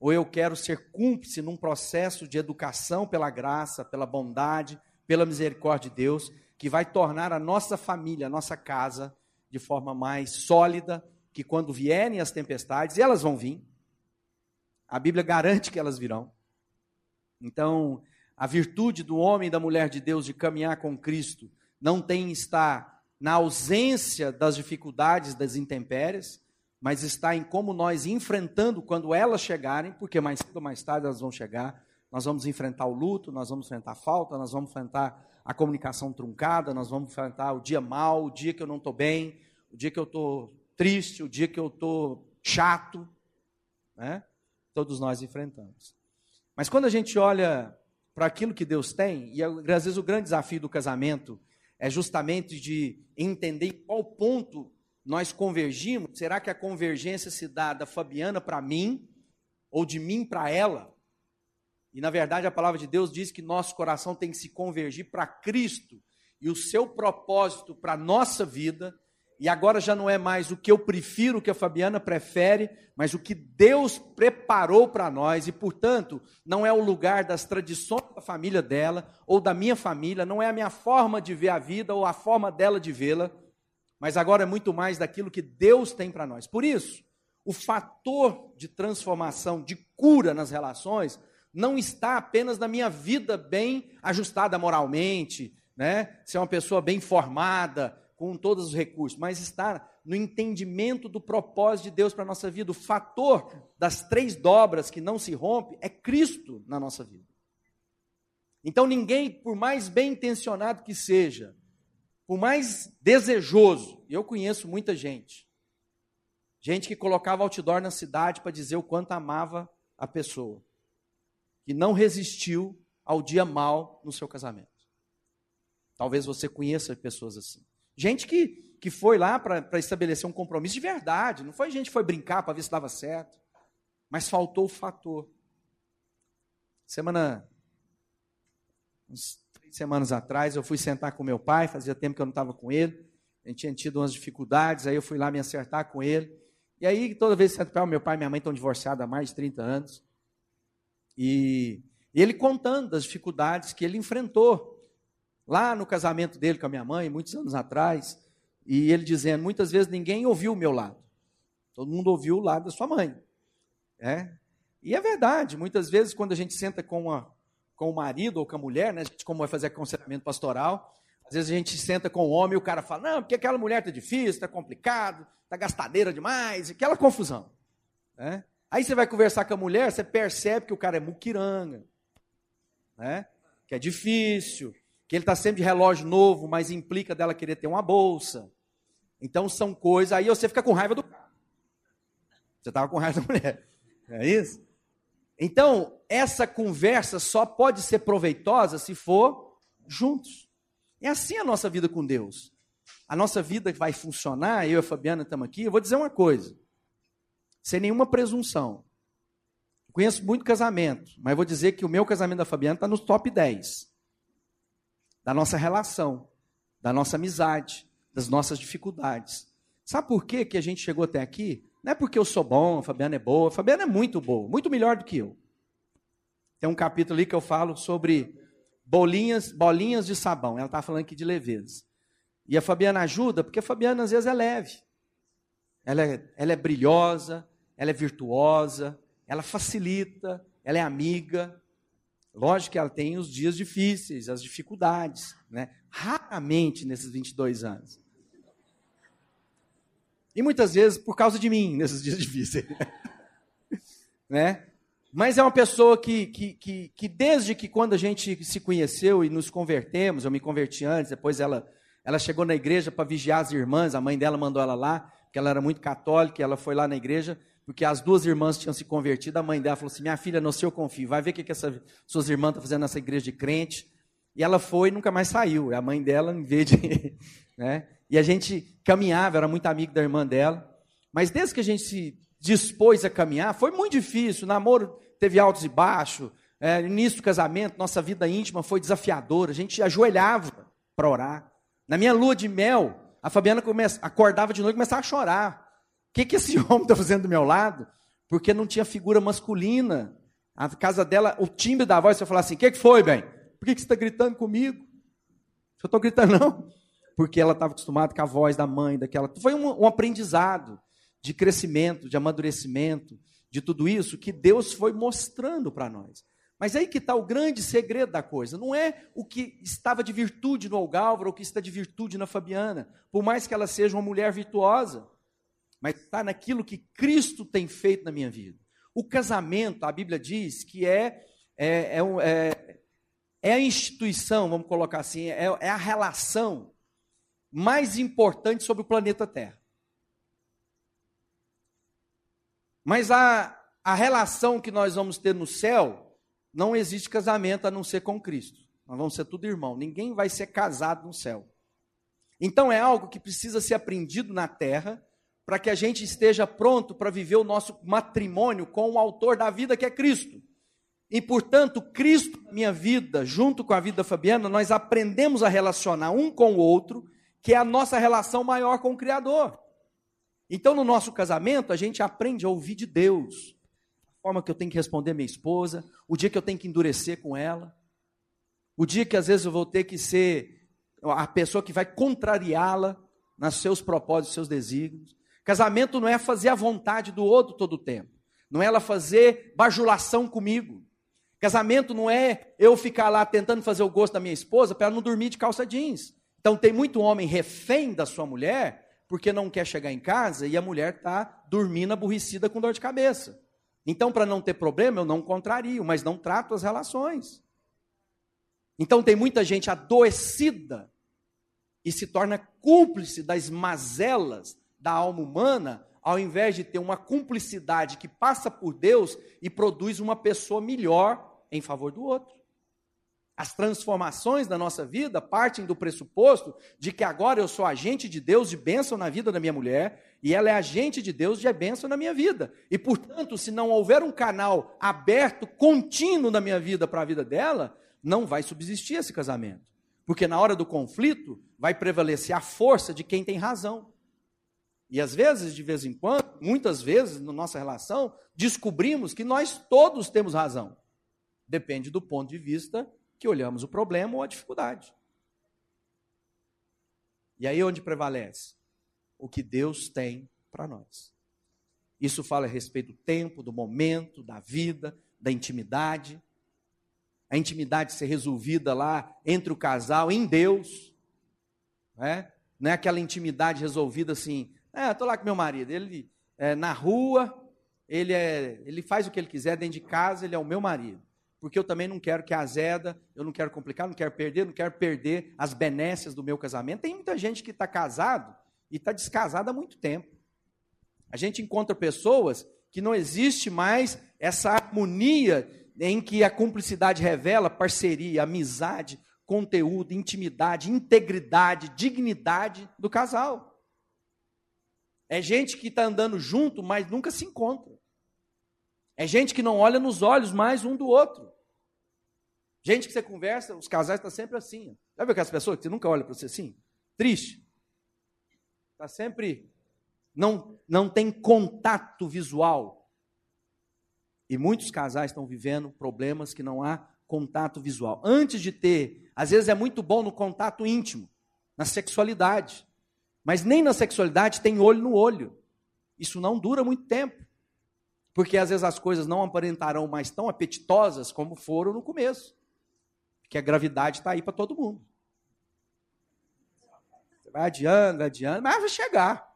ou eu quero ser cúmplice num processo de educação pela graça, pela bondade, pela misericórdia de Deus, que vai tornar a nossa família, a nossa casa, de forma mais sólida, que quando vierem as tempestades, e elas vão vir, a Bíblia garante que elas virão. Então, a virtude do homem e da mulher de Deus de caminhar com Cristo não tem estar na ausência das dificuldades, das intempéries, mas está em como nós enfrentando quando elas chegarem, porque mais cedo ou mais tarde elas vão chegar. Nós vamos enfrentar o luto, nós vamos enfrentar a falta, nós vamos enfrentar a comunicação truncada, nós vamos enfrentar o dia mal, o dia que eu não estou bem, o dia que eu estou triste, o dia que eu estou chato. Né? Todos nós enfrentamos. Mas quando a gente olha para aquilo que Deus tem, e às vezes o grande desafio do casamento é justamente de entender em qual ponto nós convergimos. Será que a convergência se dá da Fabiana para mim ou de mim para ela? E na verdade a palavra de Deus diz que nosso coração tem que se convergir para Cristo e o seu propósito para nossa vida e agora já não é mais o que eu prefiro, o que a Fabiana prefere, mas o que Deus preparou para nós, e portanto, não é o lugar das tradições da família dela ou da minha família, não é a minha forma de ver a vida ou a forma dela de vê-la, mas agora é muito mais daquilo que Deus tem para nós. Por isso, o fator de transformação, de cura nas relações, não está apenas na minha vida bem ajustada moralmente, né? Ser uma pessoa bem formada, com todos os recursos, mas está no entendimento do propósito de Deus para a nossa vida. O fator das três dobras que não se rompe é Cristo na nossa vida. Então ninguém, por mais bem intencionado que seja, por mais desejoso, eu conheço muita gente, gente que colocava outdoor na cidade para dizer o quanto amava a pessoa. que não resistiu ao dia mal no seu casamento. Talvez você conheça pessoas assim. Gente que, que foi lá para estabelecer um compromisso de verdade. Não foi gente que foi brincar para ver se dava certo. Mas faltou o fator. Semana. Uns três semanas atrás, eu fui sentar com meu pai, fazia tempo que eu não estava com ele. A gente tinha tido umas dificuldades, aí eu fui lá me acertar com ele. E aí, toda vez que sento para meu pai e minha mãe estão divorciados há mais de 30 anos. E, e ele contando das dificuldades que ele enfrentou lá no casamento dele com a minha mãe, muitos anos atrás. E ele dizendo: muitas vezes ninguém ouviu o meu lado. Todo mundo ouviu o lado da sua mãe. É? E é verdade, muitas vezes quando a gente senta com, a, com o marido ou com a mulher, né, como vai fazer aconselhamento pastoral, às vezes a gente senta com o homem e o cara fala, não, porque aquela mulher está difícil, está complicado, está gastadeira demais, aquela confusão. Né? Aí você vai conversar com a mulher, você percebe que o cara é muquiranga, né? que é difícil, que ele está sempre de relógio novo, mas implica dela querer ter uma bolsa. Então são coisas, aí você fica com raiva do cara. Você estava com raiva da mulher. (laughs) É isso? Então, essa conversa só pode ser proveitosa se for juntos. É assim a nossa vida com Deus. A nossa vida vai funcionar, eu e a Fabiana estamos aqui. Eu vou dizer uma coisa, sem nenhuma presunção. conheço muito casamento, mas vou dizer que o meu casamento da Fabiana está nos top 10 da nossa relação, da nossa amizade, das nossas dificuldades. Sabe por que, que a gente chegou até aqui? Não é porque eu sou bom, a Fabiana é boa. A Fabiana é muito boa, muito melhor do que eu. Tem um capítulo ali que eu falo sobre bolinhas, bolinhas de sabão. Ela está falando aqui de leveza. E a Fabiana ajuda, porque a Fabiana às vezes é leve. Ela é, ela é brilhosa, ela é virtuosa, ela facilita, ela é amiga. Lógico que ela tem os dias difíceis, as dificuldades, né? Raramente nesses 22 anos. E muitas vezes por causa de mim, nesses dias difíceis. (laughs) né? Mas é uma pessoa que, que, que, que, desde que quando a gente se conheceu e nos convertemos, eu me converti antes, depois ela, ela chegou na igreja para vigiar as irmãs, a mãe dela mandou ela lá, porque ela era muito católica, ela foi lá na igreja, porque as duas irmãs tinham se convertido, a mãe dela falou assim, minha filha, no seu confio, vai ver o que, que essas suas irmãs estão fazendo nessa igreja de crente. E ela foi e nunca mais saiu. A mãe dela, em vez de. (laughs) Né? E a gente caminhava, era muito amigo da irmã dela. Mas desde que a gente se dispôs a caminhar, foi muito difícil. O namoro teve altos e baixos. É, início do casamento, nossa vida íntima foi desafiadora. A gente ajoelhava para orar. Na minha lua de mel, a Fabiana começa, acordava de noite e começava a chorar. O que, que esse (laughs) homem está fazendo do meu lado? Porque não tinha figura masculina. A casa dela, o timbre da voz, você falar assim: o que, que foi, bem? Por que, que você está gritando comigo? Eu estou gritando, (laughs) não. Porque ela estava acostumada com a voz da mãe, daquela. Foi um, um aprendizado de crescimento, de amadurecimento, de tudo isso que Deus foi mostrando para nós. Mas aí que está o grande segredo da coisa. Não é o que estava de virtude no Algálvaro, ou o que está de virtude na Fabiana. Por mais que ela seja uma mulher virtuosa. Mas está naquilo que Cristo tem feito na minha vida. O casamento, a Bíblia diz que é, é, é, é é a instituição, vamos colocar assim, é, é a relação mais importante sobre o planeta Terra. Mas a, a relação que nós vamos ter no céu, não existe casamento a não ser com Cristo. Nós vamos ser tudo irmão. Ninguém vai ser casado no céu. Então é algo que precisa ser aprendido na terra, para que a gente esteja pronto para viver o nosso matrimônio com o autor da vida, que é Cristo. E, portanto, Cristo, minha vida, junto com a vida da Fabiana, nós aprendemos a relacionar um com o outro, que é a nossa relação maior com o Criador. Então, no nosso casamento, a gente aprende a ouvir de Deus. A forma que eu tenho que responder minha esposa, o dia que eu tenho que endurecer com ela, o dia que às vezes eu vou ter que ser a pessoa que vai contrariá-la nos seus propósitos, seus desígnios. Casamento não é fazer a vontade do outro todo o tempo. Não é ela fazer bajulação comigo. Casamento não é eu ficar lá tentando fazer o gosto da minha esposa para ela não dormir de calça jeans. Então tem muito homem refém da sua mulher porque não quer chegar em casa e a mulher está dormindo aborrecida com dor de cabeça. Então, para não ter problema, eu não contrario, mas não trato as relações. Então tem muita gente adoecida e se torna cúmplice das mazelas da alma humana, ao invés de ter uma cumplicidade que passa por Deus e produz uma pessoa melhor em favor do outro. As transformações da nossa vida partem do pressuposto de que agora eu sou agente de Deus de bênção na vida da minha mulher e ela é agente de Deus de bênção na minha vida. E, portanto, se não houver um canal aberto, contínuo na minha vida para a vida dela, não vai subsistir esse casamento. Porque na hora do conflito vai prevalecer a força de quem tem razão. E às vezes, de vez em quando, muitas vezes na nossa relação, descobrimos que nós todos temos razão. Depende do ponto de vista que olhamos o problema ou a dificuldade. E aí onde prevalece? O que Deus tem para nós. Isso fala a respeito do tempo, do momento, da vida, da intimidade. A intimidade ser resolvida lá entre o casal, em Deus. Não é, não é aquela intimidade resolvida assim, ah, estou lá com meu marido, ele é, na rua, ele, é, ele faz o que ele quiser, dentro de casa, ele é o meu marido porque eu também não quero que azeda, eu não quero complicar, não quero perder, não quero perder as benécias do meu casamento. Tem muita gente que está casado e está descasada há muito tempo. A gente encontra pessoas que não existe mais essa harmonia em que a cumplicidade revela parceria, amizade, conteúdo, intimidade, integridade, dignidade do casal. É gente que está andando junto, mas nunca se encontra. É gente que não olha nos olhos mais um do outro. Gente que você conversa, os casais estão sempre assim. Viu aquelas pessoas que você nunca olha para você assim? Triste. Está sempre. Não, não tem contato visual. E muitos casais estão vivendo problemas que não há contato visual. Antes de ter, às vezes é muito bom no contato íntimo, na sexualidade. Mas nem na sexualidade tem olho no olho. Isso não dura muito tempo. Porque às vezes as coisas não aparentarão mais tão apetitosas como foram no começo que a gravidade está aí para todo mundo. Você vai adiando, adiando, mas vai chegar.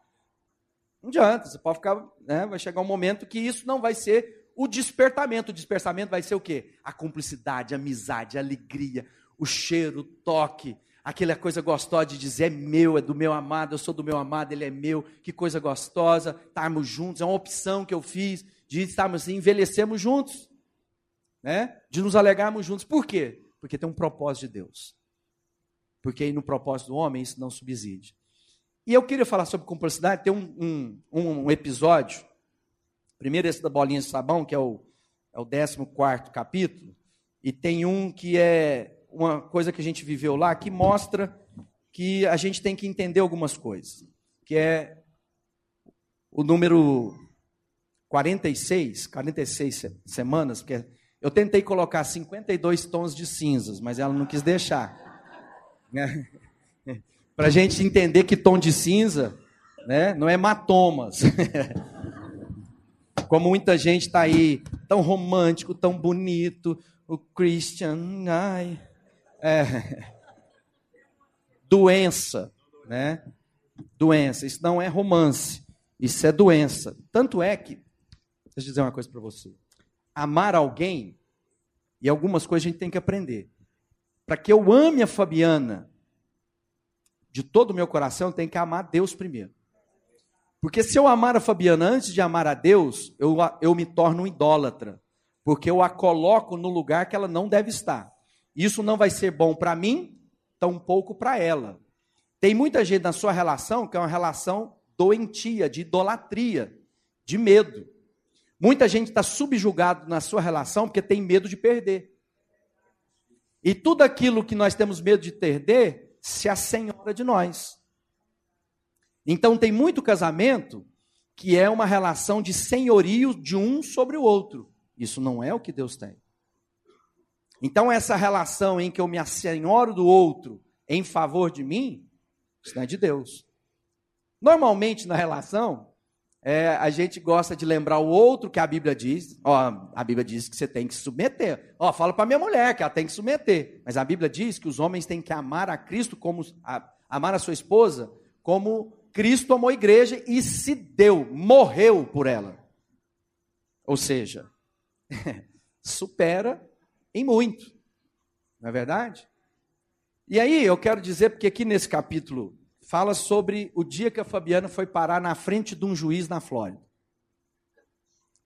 Não adianta, você pode ficar, né, vai chegar um momento que isso não vai ser o despertamento. O despertamento vai ser o quê? A cumplicidade, a amizade, a alegria, o cheiro, o toque, aquela coisa gostosa de dizer é meu, é do meu amado, eu sou do meu amado, ele é meu, que coisa gostosa, estarmos juntos, é uma opção que eu fiz de estarmos assim, envelhecemos juntos, né? De nos alegarmos juntos. Por quê? Porque tem um propósito de Deus. Porque aí no propósito do homem isso não subside. E eu queria falar sobre cumplicidade, tem um, um, um episódio, primeiro esse da bolinha de sabão, que é o, é o 14 capítulo, e tem um que é uma coisa que a gente viveu lá, que mostra que a gente tem que entender algumas coisas, que é o número 46, 46 semanas, porque eu tentei colocar 52 tons de cinzas, mas ela não quis deixar. Né? (laughs) Para a gente entender que tom de cinza né, não é hematomas. (laughs) Como muita gente está aí, tão romântico, tão bonito, o Christian, ai, é, (laughs) doença, né? Doença, isso não é romance, isso é doença. Tanto é que, deixa eu dizer uma coisa para você amar alguém, e algumas coisas a gente tem que aprender. Para que eu ame a Fabiana de todo o meu coração, eu tenho que amar Deus primeiro. Porque se eu amar a Fabiana antes de amar a Deus, eu, eu me torno um idólatra. Porque eu a coloco no lugar que ela não deve estar. Isso não vai ser bom para mim, tampouco para ela. Tem muita gente na sua relação que é uma relação doentia, de idolatria, de medo. Muita gente está subjugado na sua relação porque tem medo de perder. E tudo aquilo que nós temos medo de perder se assenhora de nós. Então tem muito casamento que é uma relação de senhorio de um sobre o outro. Isso não é o que Deus tem. Então essa relação em que eu me assenhoro do outro em favor de mim, isso não é de Deus. Normalmente na relação, é, a gente gosta de lembrar o outro que a Bíblia diz. Ó, a Bíblia diz que você tem que se submeter. Ó, fala para minha mulher que ela tem que se submeter. Mas a Bíblia diz que os homens têm que amar a Cristo como a, amar a sua esposa como Cristo amou a igreja e se deu, morreu por ela. Ou seja, (laughs) supera em muito. Não é verdade? E aí eu quero dizer, porque aqui nesse capítulo fala sobre o dia que a Fabiana foi parar na frente de um juiz na Flórida.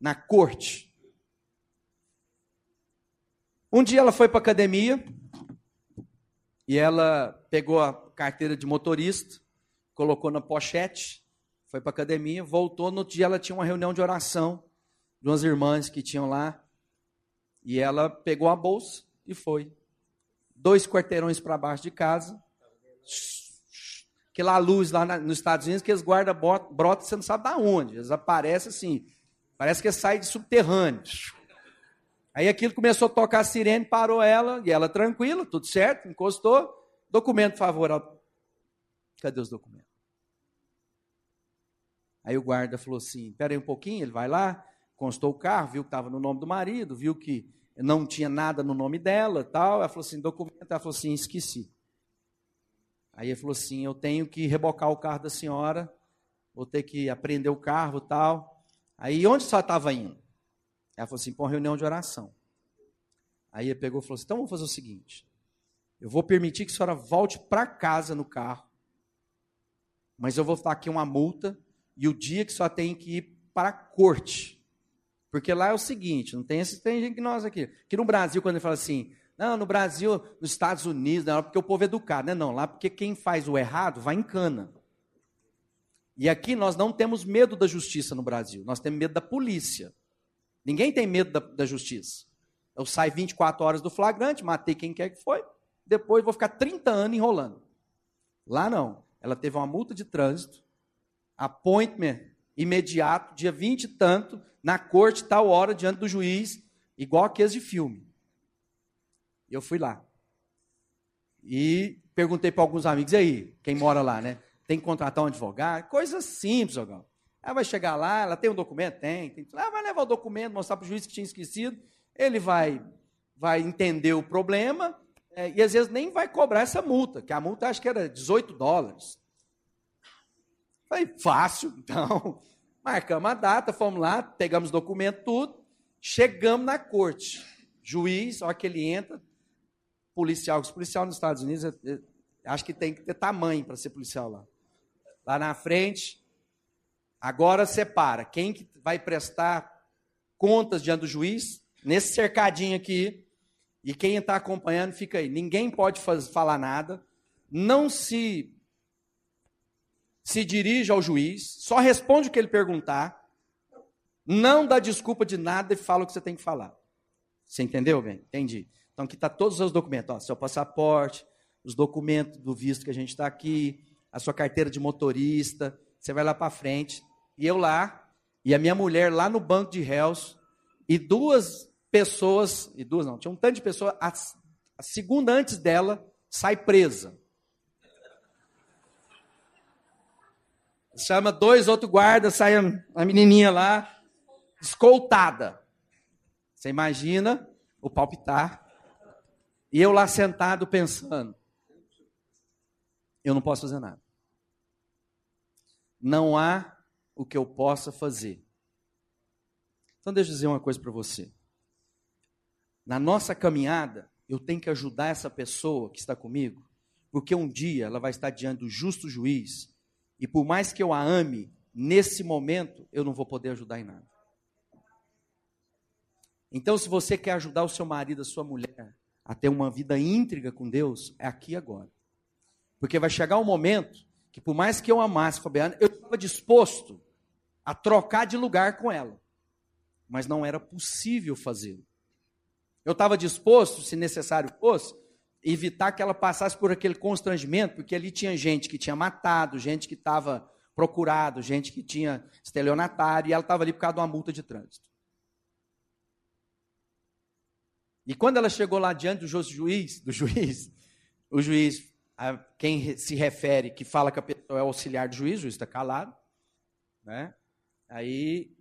Na corte. Um dia ela foi para academia e ela pegou a carteira de motorista, colocou na pochete, foi para academia, voltou. No outro dia ela tinha uma reunião de oração de umas irmãs que tinham lá. E ela pegou a bolsa e foi. Dois quarteirões para baixo de casa. Aquela luz lá nos Estados Unidos que eles guardam brota, você não sabe da onde. Eles aparecem assim. Parece que sai de subterrâneo. Aí aquilo começou a tocar a sirene, parou ela, e ela tranquila, tudo certo, encostou. Documento favorável. Cadê os documentos? Aí o guarda falou assim: espera aí um pouquinho, ele vai lá, constou o carro, viu que estava no nome do marido, viu que não tinha nada no nome dela, tal. Ela falou assim, documento, ela falou assim, esqueci. Aí ele falou assim, eu tenho que rebocar o carro da senhora, vou ter que apreender o carro, tal. Aí onde só estava indo? Ela falou assim, para uma reunião de oração. Aí ele pegou e falou assim, então vamos fazer o seguinte, eu vou permitir que a senhora volte para casa no carro, mas eu vou dar aqui uma multa e o dia que só tem que ir para a corte. Porque lá é o seguinte, não tem esse tem gente que nós aqui. Que no Brasil, quando ele fala assim, não, no Brasil, nos Estados Unidos, não, porque o povo é educado. Não, não, lá porque quem faz o errado vai em cana. E aqui nós não temos medo da justiça no Brasil, nós temos medo da polícia. Ninguém tem medo da, da justiça. Eu saio 24 horas do flagrante, matei quem quer que foi, depois vou ficar 30 anos enrolando. Lá não. Ela teve uma multa de trânsito, appointment imediato, dia 20 e tanto, na corte, tal hora, diante do juiz, igual aqueles de filme. Eu fui lá. E perguntei para alguns amigos, e aí, quem mora lá, né? Tem que contratar um advogado? Coisa simples, Ogão. Ela vai chegar lá, ela tem um documento? Tem. tem ela vai levar o documento, mostrar para o juiz que tinha esquecido. Ele vai, vai entender o problema é, e às vezes nem vai cobrar essa multa, que a multa acho que era 18 dólares. Falei, fácil, (laughs) então. Marcamos a data, fomos lá, pegamos documento, tudo, chegamos na corte. Juiz, olha que ele entra, policial, os policial nos Estados Unidos, é, é, acho que tem que ter tamanho para ser policial lá. Lá na frente, agora separa quem que vai prestar contas diante do juiz, nesse cercadinho aqui, e quem está acompanhando fica aí. Ninguém pode falar nada, não se se dirige ao juiz, só responde o que ele perguntar, não dá desculpa de nada e fala o que você tem que falar. Você entendeu, bem? Entendi. Então aqui está todos os seus documentos, ó, seu passaporte, os documentos do visto que a gente está aqui, a sua carteira de motorista, você vai lá para frente, e eu lá, e a minha mulher lá no banco de réus, e duas pessoas, e duas não, tinha um tanto de pessoas, a, a segunda antes dela sai presa. Chama dois outros guardas, sai a menininha lá, escoltada. Você imagina o palpitar. E eu lá sentado pensando: eu não posso fazer nada. Não há o que eu possa fazer. Então, deixa eu dizer uma coisa para você. Na nossa caminhada, eu tenho que ajudar essa pessoa que está comigo, porque um dia ela vai estar diante do justo juiz e por mais que eu a ame, nesse momento eu não vou poder ajudar em nada. Então, se você quer ajudar o seu marido, a sua mulher, a ter uma vida íntegra com Deus, é aqui agora. Porque vai chegar um momento que, por mais que eu amasse Fabiana, eu estava disposto a trocar de lugar com ela. Mas não era possível fazê-lo. Eu estava disposto, se necessário fosse, evitar que ela passasse por aquele constrangimento, porque ali tinha gente que tinha matado, gente que estava procurado, gente que tinha estelionatário, e ela estava ali por causa de uma multa de trânsito. E quando ela chegou lá diante do juiz, do juiz, o juiz, a quem se refere, que fala que a pessoa é auxiliar do juiz, o juiz está calado, né? Aí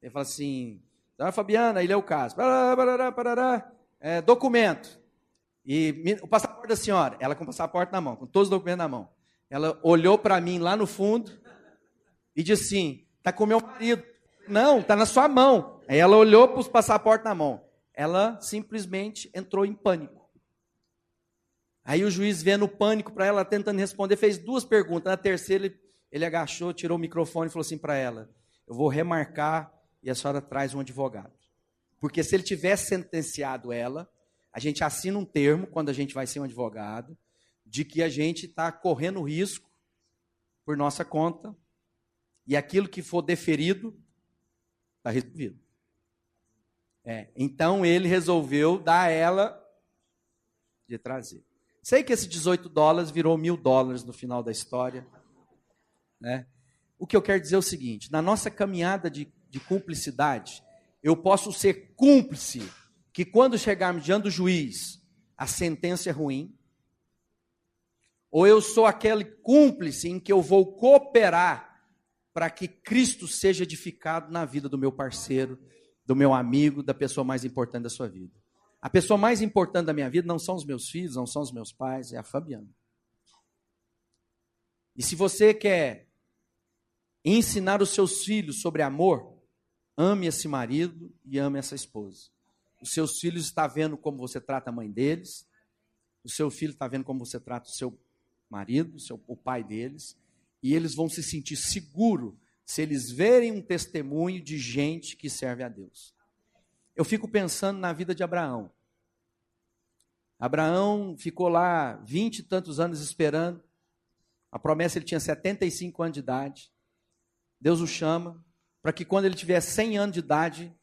ele fala assim, Dona Fabiana, ele é o caso. Parará, parará, parará, é, documento. E o passaporte da senhora, ela com o passaporte na mão, com todos os documentos na mão. Ela olhou para mim lá no fundo e disse assim: "Tá com meu marido". Não, tá na sua mão. Aí ela olhou para os passaportes na mão. Ela simplesmente entrou em pânico. Aí o juiz vendo o pânico para ela, tentando responder, fez duas perguntas. Na terceira, ele, ele agachou, tirou o microfone e falou assim para ela: Eu vou remarcar e a senhora traz um advogado. Porque se ele tivesse sentenciado ela, a gente assina um termo quando a gente vai ser um advogado de que a gente está correndo risco por nossa conta e aquilo que for deferido está resolvido. É, então ele resolveu dar a ela de trazer. Sei que esse 18 dólares virou mil dólares no final da história. Né? O que eu quero dizer é o seguinte: na nossa caminhada de, de cumplicidade, eu posso ser cúmplice que quando chegarmos diante do juiz, a sentença é ruim, ou eu sou aquele cúmplice em que eu vou cooperar para que Cristo seja edificado na vida do meu parceiro, do meu amigo, da pessoa mais importante da sua vida. A pessoa mais importante da minha vida não são os meus filhos, não são os meus pais, é a Fabiana. E se você quer ensinar os seus filhos sobre amor, ame esse marido e ame essa esposa. Os seus filhos estão vendo como você trata a mãe deles. O seu filho está vendo como você trata o seu marido, o, seu, o pai deles. E eles vão se sentir seguros se eles verem um testemunho de gente que serve a Deus. Eu fico pensando na vida de Abraão. Abraão ficou lá vinte e tantos anos esperando. A promessa ele tinha 75 anos de idade. Deus o chama para que quando ele tiver 100 anos de idade,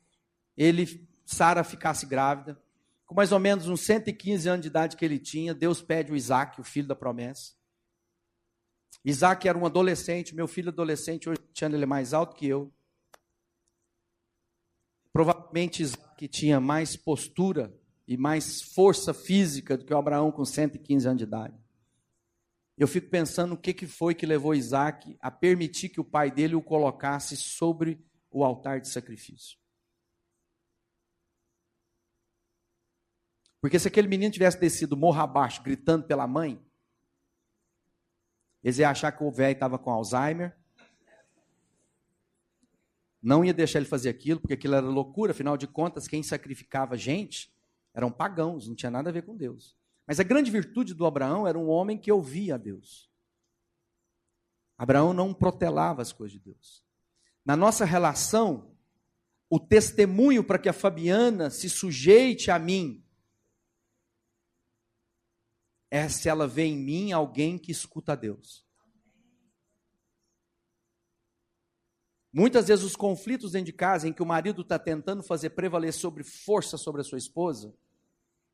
ele Sara ficasse grávida. Com mais ou menos uns 115 anos de idade que ele tinha, Deus pede o Isaac, o filho da promessa. Isaac era um adolescente, meu filho adolescente, hoje ele é mais alto que eu. Provavelmente Isaac tinha mais postura e mais força física do que o Abraão com 115 anos de idade. Eu fico pensando o que, que foi que levou Isaac a permitir que o pai dele o colocasse sobre o altar de sacrifício. Porque se aquele menino tivesse descido morro abaixo, gritando pela mãe, eles iam achar que o velho estava com Alzheimer. Não ia deixar ele fazer aquilo, porque aquilo era loucura. Afinal de contas, quem sacrificava gente eram pagãos, não tinha nada a ver com Deus. Mas a grande virtude do Abraão era um homem que ouvia a Deus. Abraão não protelava as coisas de Deus. Na nossa relação, o testemunho para que a Fabiana se sujeite a mim é se ela vê em mim alguém que escuta a Deus. Muitas vezes os conflitos dentro de casa em que o marido está tentando fazer prevalecer sobre força sobre a sua esposa,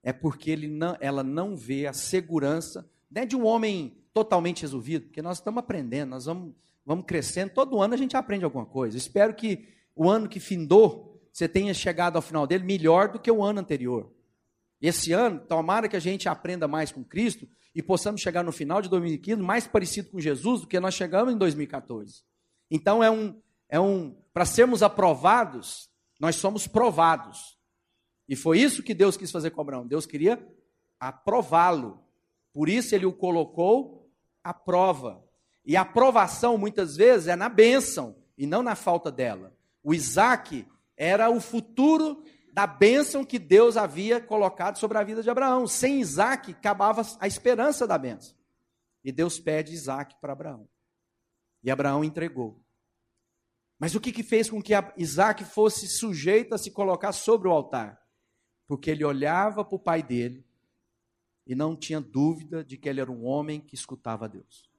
é porque ele não, ela não vê a segurança né, de um homem totalmente resolvido, porque nós estamos aprendendo, nós vamos, vamos crescendo, todo ano a gente aprende alguma coisa. Espero que o ano que findou, você tenha chegado ao final dele melhor do que o ano anterior. Esse ano, tomara que a gente aprenda mais com Cristo e possamos chegar no final de 2015 mais parecido com Jesus do que nós chegamos em 2014. Então é um é um para sermos aprovados, nós somos provados. E foi isso que Deus quis fazer com Abraão. Deus queria aprová-lo. Por isso ele o colocou à prova. E a aprovação muitas vezes é na bênção e não na falta dela. O Isaac era o futuro da bênção que Deus havia colocado sobre a vida de Abraão. Sem Isaac, acabava a esperança da bênção. E Deus pede Isaac para Abraão. E Abraão entregou. Mas o que, que fez com que Isaac fosse sujeito a se colocar sobre o altar? Porque ele olhava para o pai dele e não tinha dúvida de que ele era um homem que escutava a Deus.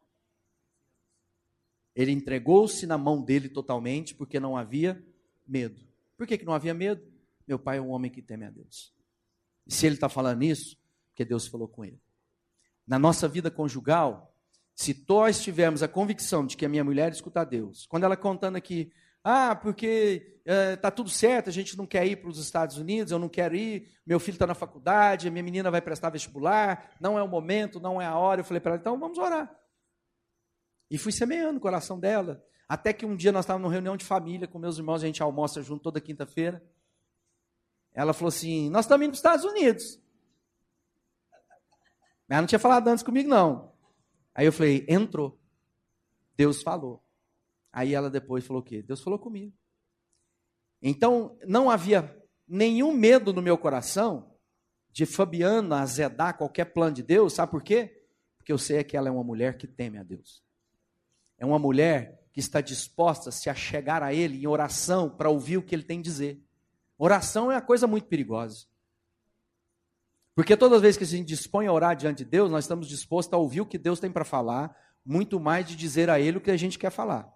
Ele entregou-se na mão dele totalmente porque não havia medo. Por que, que não havia medo? Meu pai é um homem que teme a Deus. E se ele está falando isso, porque Deus falou com ele. Na nossa vida conjugal, se nós tivermos a convicção de que a minha mulher escuta a Deus, quando ela contando aqui, ah, porque está é, tudo certo, a gente não quer ir para os Estados Unidos, eu não quero ir, meu filho está na faculdade, a minha menina vai prestar vestibular, não é o momento, não é a hora. Eu falei para ela, então vamos orar. E fui semeando o coração dela. Até que um dia nós estávamos numa reunião de família com meus irmãos, a gente almoça junto toda quinta-feira. Ela falou assim: Nós estamos indo para os Estados Unidos. Ela não tinha falado antes comigo, não. Aí eu falei: Entrou. Deus falou. Aí ela depois falou o quê? Deus falou comigo. Então, não havia nenhum medo no meu coração de Fabiana azedar qualquer plano de Deus, sabe por quê? Porque eu sei que ela é uma mulher que teme a Deus. É uma mulher que está disposta a se achegar a Ele em oração para ouvir o que Ele tem a dizer. Oração é uma coisa muito perigosa. Porque todas as vezes que a gente dispõe a orar diante de Deus, nós estamos dispostos a ouvir o que Deus tem para falar, muito mais de dizer a Ele o que a gente quer falar.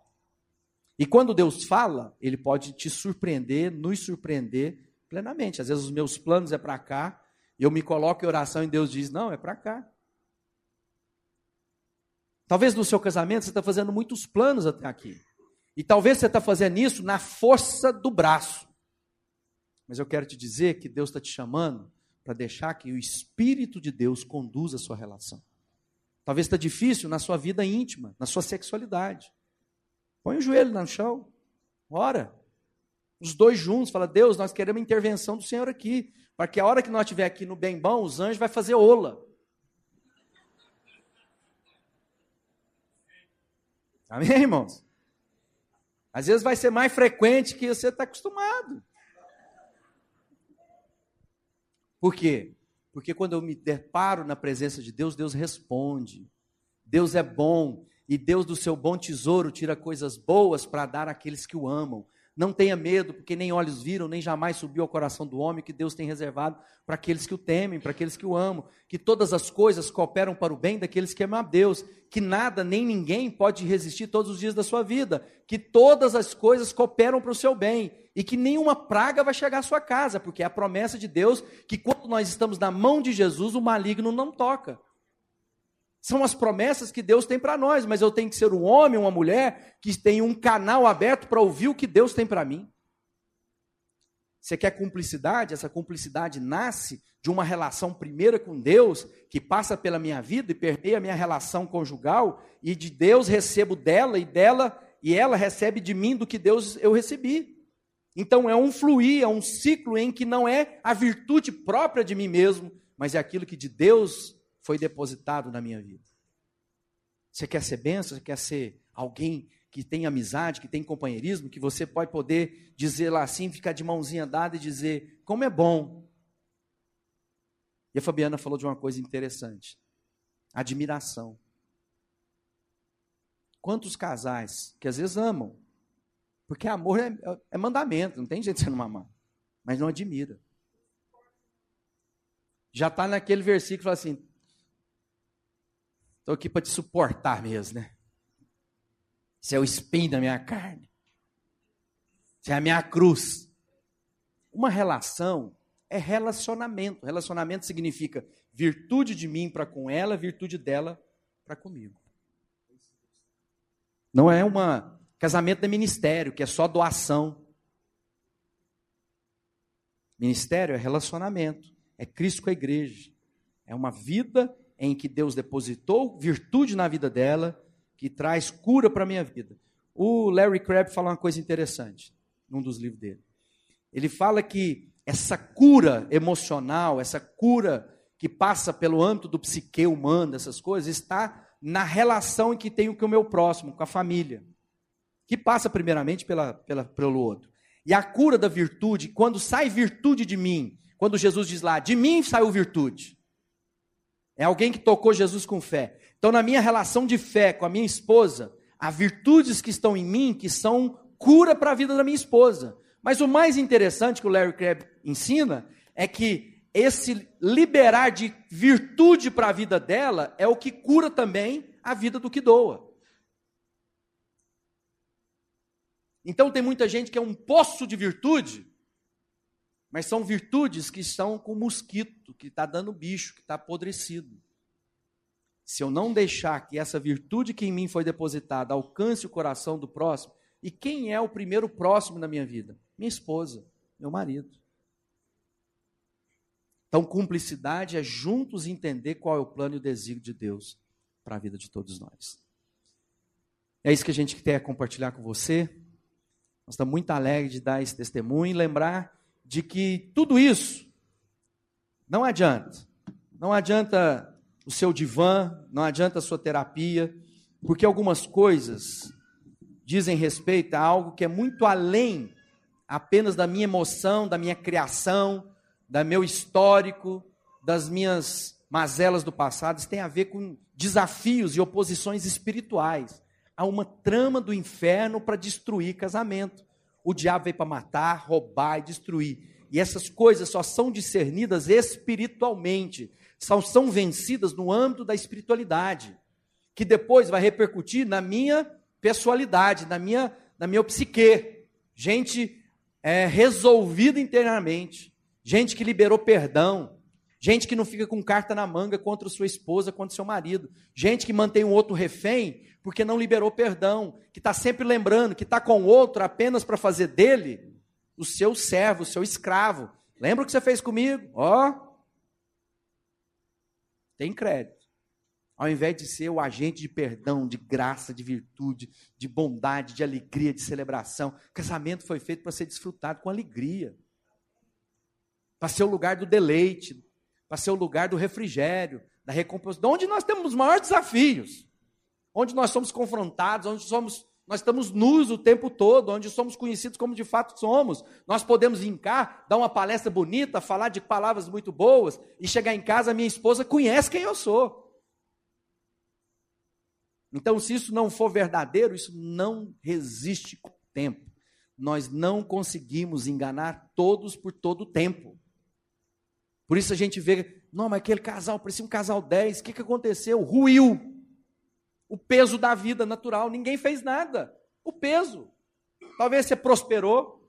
E quando Deus fala, Ele pode te surpreender, nos surpreender plenamente. Às vezes os meus planos é para cá, eu me coloco em oração e Deus diz: não, é para cá. Talvez no seu casamento você está fazendo muitos planos até aqui. E talvez você está fazendo isso na força do braço. Mas eu quero te dizer que Deus está te chamando para deixar que o Espírito de Deus conduza a sua relação. Talvez está difícil na sua vida íntima, na sua sexualidade. Põe o joelho no chão, ora. Os dois juntos, fala, Deus, nós queremos a intervenção do Senhor aqui. Para que a hora que nós estiver aqui no bem bom, os anjos vai fazer ola. Amém, irmãos? Às vezes vai ser mais frequente que você está acostumado. Por quê? Porque quando eu me deparo na presença de Deus, Deus responde. Deus é bom e Deus do seu bom tesouro tira coisas boas para dar àqueles que o amam. Não tenha medo, porque nem olhos viram, nem jamais subiu ao coração do homem que Deus tem reservado para aqueles que o temem, para aqueles que o amam. Que todas as coisas cooperam para o bem daqueles que amam a Deus. Que nada nem ninguém pode resistir todos os dias da sua vida. Que todas as coisas cooperam para o seu bem. E que nenhuma praga vai chegar à sua casa, porque é a promessa de Deus que quando nós estamos na mão de Jesus, o maligno não toca. São as promessas que Deus tem para nós, mas eu tenho que ser um homem, uma mulher que tem um canal aberto para ouvir o que Deus tem para mim. Você quer cumplicidade? Essa cumplicidade nasce de uma relação primeira com Deus, que passa pela minha vida e permeia a minha relação conjugal, e de Deus recebo dela e dela e ela recebe de mim do que Deus eu recebi. Então é um fluir, é um ciclo em que não é a virtude própria de mim mesmo, mas é aquilo que de Deus foi depositado na minha vida. Você quer ser benção? Você quer ser alguém que tem amizade, que tem companheirismo, que você pode poder dizer lá assim, ficar de mãozinha dada e dizer como é bom. E a Fabiana falou de uma coisa interessante: admiração. Quantos casais que às vezes amam, porque amor é, é mandamento, não tem jeito de você não amar, mas não admira. Já está naquele versículo assim: Estou aqui para te suportar mesmo, né? Você é o espinho da minha carne. Você é a minha cruz. Uma relação é relacionamento. Relacionamento significa virtude de mim para com ela, virtude dela para comigo. Não é uma casamento de ministério, que é só doação. Ministério é relacionamento, é Cristo com a igreja. É uma vida em que Deus depositou virtude na vida dela, que traz cura para a minha vida. O Larry Crabb fala uma coisa interessante num dos livros dele. Ele fala que essa cura emocional, essa cura que passa pelo âmbito do psique humano, essas coisas, está na relação em que tenho com o meu próximo, com a família, que passa primeiramente pela, pela, pelo outro. E a cura da virtude, quando sai virtude de mim, quando Jesus diz lá, de mim saiu virtude. É alguém que tocou Jesus com fé. Então, na minha relação de fé com a minha esposa, há virtudes que estão em mim que são cura para a vida da minha esposa. Mas o mais interessante que o Larry Crabb ensina é que esse liberar de virtude para a vida dela é o que cura também a vida do que doa. Então tem muita gente que é um poço de virtude, mas são virtudes que estão com mosquito, que está dando bicho, que está apodrecido. Se eu não deixar que essa virtude que em mim foi depositada alcance o coração do próximo, e quem é o primeiro próximo na minha vida? Minha esposa, meu marido. Então, cumplicidade é juntos entender qual é o plano e o desígnio de Deus para a vida de todos nós. É isso que a gente quer compartilhar com você. Nós estamos muito alegres de dar esse testemunho e lembrar de que tudo isso não adianta. Não adianta o seu divã, não adianta a sua terapia, porque algumas coisas dizem respeito a algo que é muito além apenas da minha emoção, da minha criação, da meu histórico, das minhas mazelas do passado, isso tem a ver com desafios e oposições espirituais. Há uma trama do inferno para destruir casamento. O diabo veio para matar, roubar e destruir. E essas coisas só são discernidas espiritualmente, só são vencidas no âmbito da espiritualidade, que depois vai repercutir na minha pessoalidade, na minha, na minha psique. Gente é, resolvida internamente, gente que liberou perdão, gente que não fica com carta na manga contra sua esposa, contra seu marido, gente que mantém um outro refém porque não liberou perdão, que está sempre lembrando que está com outro apenas para fazer dele o seu servo, o seu escravo. Lembra o que você fez comigo? Ó, oh, tem crédito. Ao invés de ser o agente de perdão, de graça, de virtude, de bondade, de alegria, de celebração, o casamento foi feito para ser desfrutado com alegria. Para ser o lugar do deleite, para ser o lugar do refrigério, da recompensa, onde nós temos os maiores desafios, onde nós somos confrontados, onde somos, nós estamos nus o tempo todo, onde somos conhecidos como de fato somos. Nós podemos vir cá, dar uma palestra bonita, falar de palavras muito boas e chegar em casa, minha esposa conhece quem eu sou. Então, se isso não for verdadeiro, isso não resiste com o tempo. Nós não conseguimos enganar todos por todo o tempo. Por isso a gente vê, não, mas aquele casal parecia um casal 10, o que, que aconteceu? Ruiu. O peso da vida natural, ninguém fez nada. O peso. Talvez você prosperou,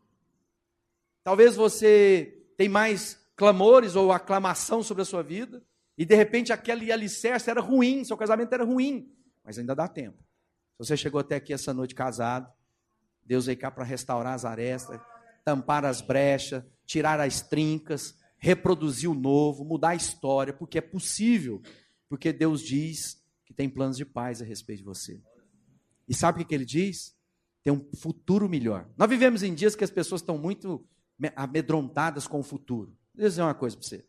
talvez você tem mais clamores ou aclamação sobre a sua vida, e de repente aquele alicerce era ruim, seu casamento era ruim mas ainda dá tempo. Se você chegou até aqui essa noite casado, Deus veio cá para restaurar as arestas, tampar as brechas, tirar as trincas, reproduzir o novo, mudar a história, porque é possível, porque Deus diz que tem planos de paz a respeito de você. E sabe o que ele diz? Tem um futuro melhor. Nós vivemos em dias que as pessoas estão muito amedrontadas com o futuro. Vou dizer uma coisa para você.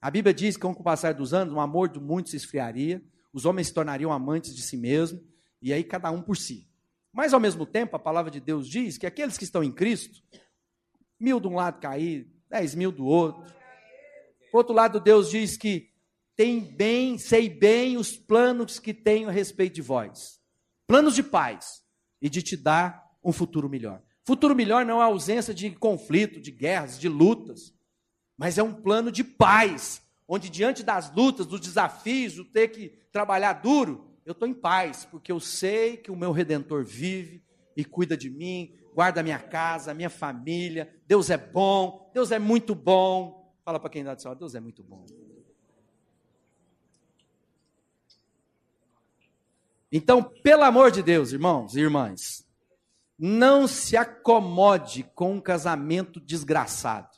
A Bíblia diz que com o passar dos anos, o amor de muitos se esfriaria, os homens se tornariam amantes de si mesmos, e aí cada um por si. Mas ao mesmo tempo, a palavra de Deus diz que aqueles que estão em Cristo, mil de um lado cair, dez mil do outro. Por outro lado, Deus diz que tem bem, sei bem os planos que tenho a respeito de vós. Planos de paz e de te dar um futuro melhor. Futuro melhor não é ausência de conflito, de guerras, de lutas, mas é um plano de paz, onde diante das lutas, dos desafios, do ter que trabalhar duro, eu estou em paz, porque eu sei que o meu redentor vive e cuida de mim, guarda minha casa, minha família. Deus é bom, Deus é muito bom. Fala para quem dá de Deus é muito bom. Então, pelo amor de Deus, irmãos e irmãs, não se acomode com um casamento desgraçado.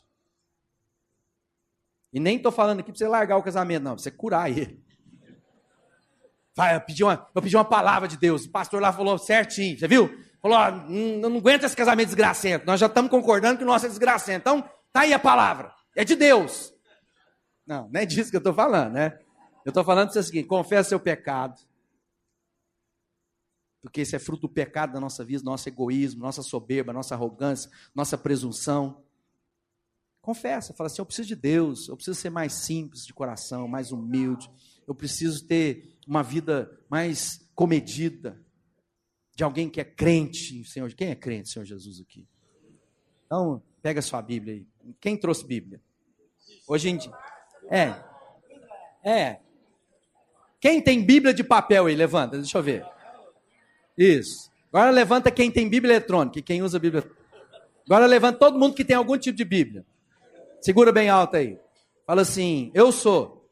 E nem estou falando aqui para você largar o casamento, não, para você curar ele. Vai, eu pedi, uma, eu pedi uma palavra de Deus, o pastor lá falou certinho, você viu? Falou, ó, não, não aguenta esse casamento desgracento, nós já estamos concordando que o nosso é desgracento. Então, tá aí a palavra, é de Deus. Não, não é disso que eu estou falando, né? Eu estou falando o seguinte, confessa seu pecado, porque esse é fruto do pecado da nossa vida, nosso egoísmo, nossa soberba, nossa arrogância, nossa presunção. Confessa, fala assim: eu preciso de Deus, eu preciso ser mais simples de coração, mais humilde, eu preciso ter uma vida mais comedida, de alguém que é crente, Senhor. Quem é crente, Senhor Jesus, aqui? Então, pega sua Bíblia aí. Quem trouxe Bíblia? Hoje em dia. É. É. Quem tem Bíblia de papel aí? Levanta, deixa eu ver. Isso. Agora levanta quem tem Bíblia eletrônica quem usa Bíblia. Agora levanta todo mundo que tem algum tipo de Bíblia. Segura bem alto aí. Fala assim: Eu sou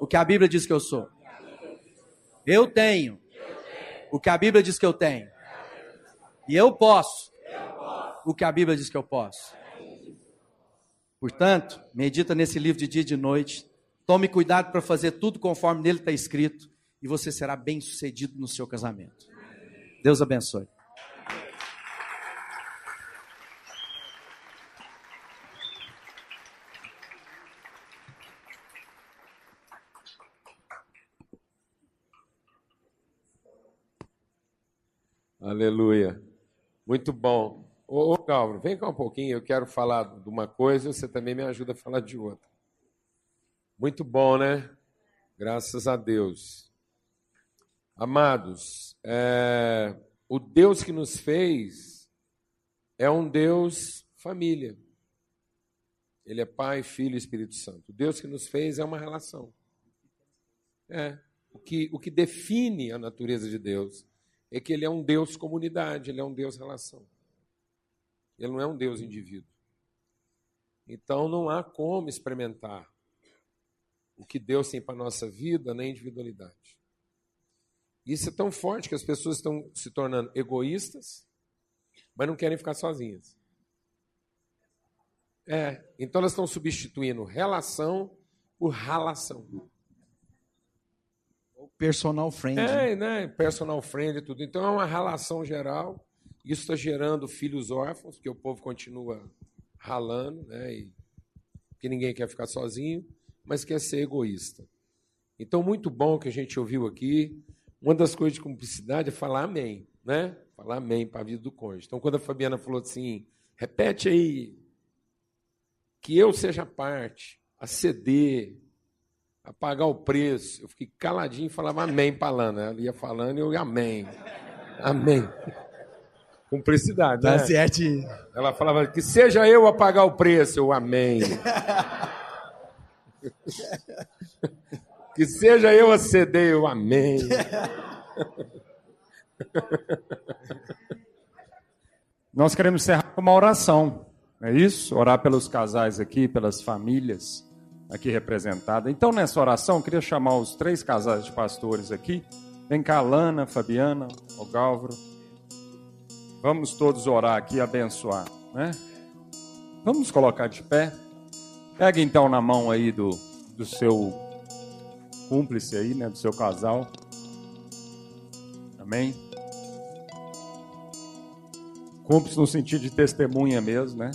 o que a Bíblia diz que eu sou. Eu tenho o que a Bíblia diz que eu tenho. E eu posso o que a Bíblia diz que eu posso. Portanto, medita nesse livro de dia e de noite. Tome cuidado para fazer tudo conforme nele está escrito. E você será bem sucedido no seu casamento. Deus abençoe. Aleluia. Muito bom. Ô, ô Galvão, vem cá um pouquinho, eu quero falar de uma coisa e você também me ajuda a falar de outra. Muito bom, né? Graças a Deus. Amados, é, o Deus que nos fez é um Deus família. Ele é Pai, Filho e Espírito Santo. O Deus que nos fez é uma relação. É. O que, o que define a natureza de Deus é que ele é um Deus comunidade, ele é um Deus relação. Ele não é um Deus indivíduo. Então não há como experimentar o que Deus tem para a nossa vida na individualidade. Isso é tão forte que as pessoas estão se tornando egoístas, mas não querem ficar sozinhas. É, então elas estão substituindo relação por relação. Personal friend. É, né? Personal friend e tudo. Então é uma relação geral. Isso está gerando filhos órfãos, porque o povo continua ralando, né? E, que ninguém quer ficar sozinho, mas quer ser egoísta. Então, muito bom que a gente ouviu aqui. Uma das coisas de cumplicidade é falar amém, né? Falar amém para a vida do cônjuge. Então, quando a Fabiana falou assim, repete aí, que eu seja parte, a ceder, a pagar o preço. Eu fiquei caladinho e falava amém para Lana. Ela ia falando e eu ia amém. Amém. Cumplicidade, Tá né? certo. Ela falava que seja eu a pagar o preço, eu amém. (laughs) que seja eu a ceder, eu amém. (laughs) Nós queremos encerrar com uma oração, é isso? Orar pelos casais aqui, pelas famílias aqui representadas. Então, nessa oração, eu queria chamar os três casais de pastores aqui. Vem cá, Lana, Fabiana, o Gálvaro. Vamos todos orar aqui e abençoar, né? Vamos colocar de pé. Pega então na mão aí do, do seu cúmplice aí, né? Do seu casal. Amém? Cúmplice no sentido de testemunha mesmo, né?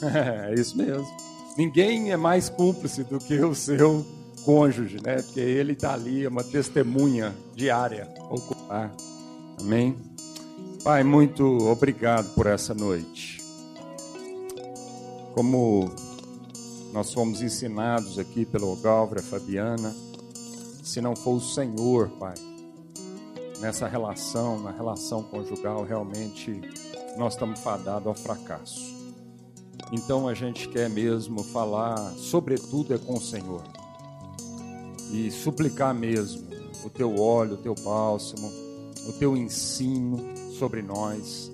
(laughs) É isso mesmo. Ninguém é mais cúmplice do que o seu cônjuge, né? Porque ele está ali, é uma testemunha diária, ocular. Amém? Pai, muito obrigado por essa noite. Como nós fomos ensinados aqui pelo Galvra Fabiana, se não for o Senhor, Pai, nessa relação, na relação conjugal, realmente nós estamos fadados ao fracasso. Então a gente quer mesmo falar, sobretudo é com o Senhor, e suplicar mesmo o teu óleo, o teu bálsamo, o teu ensino sobre nós,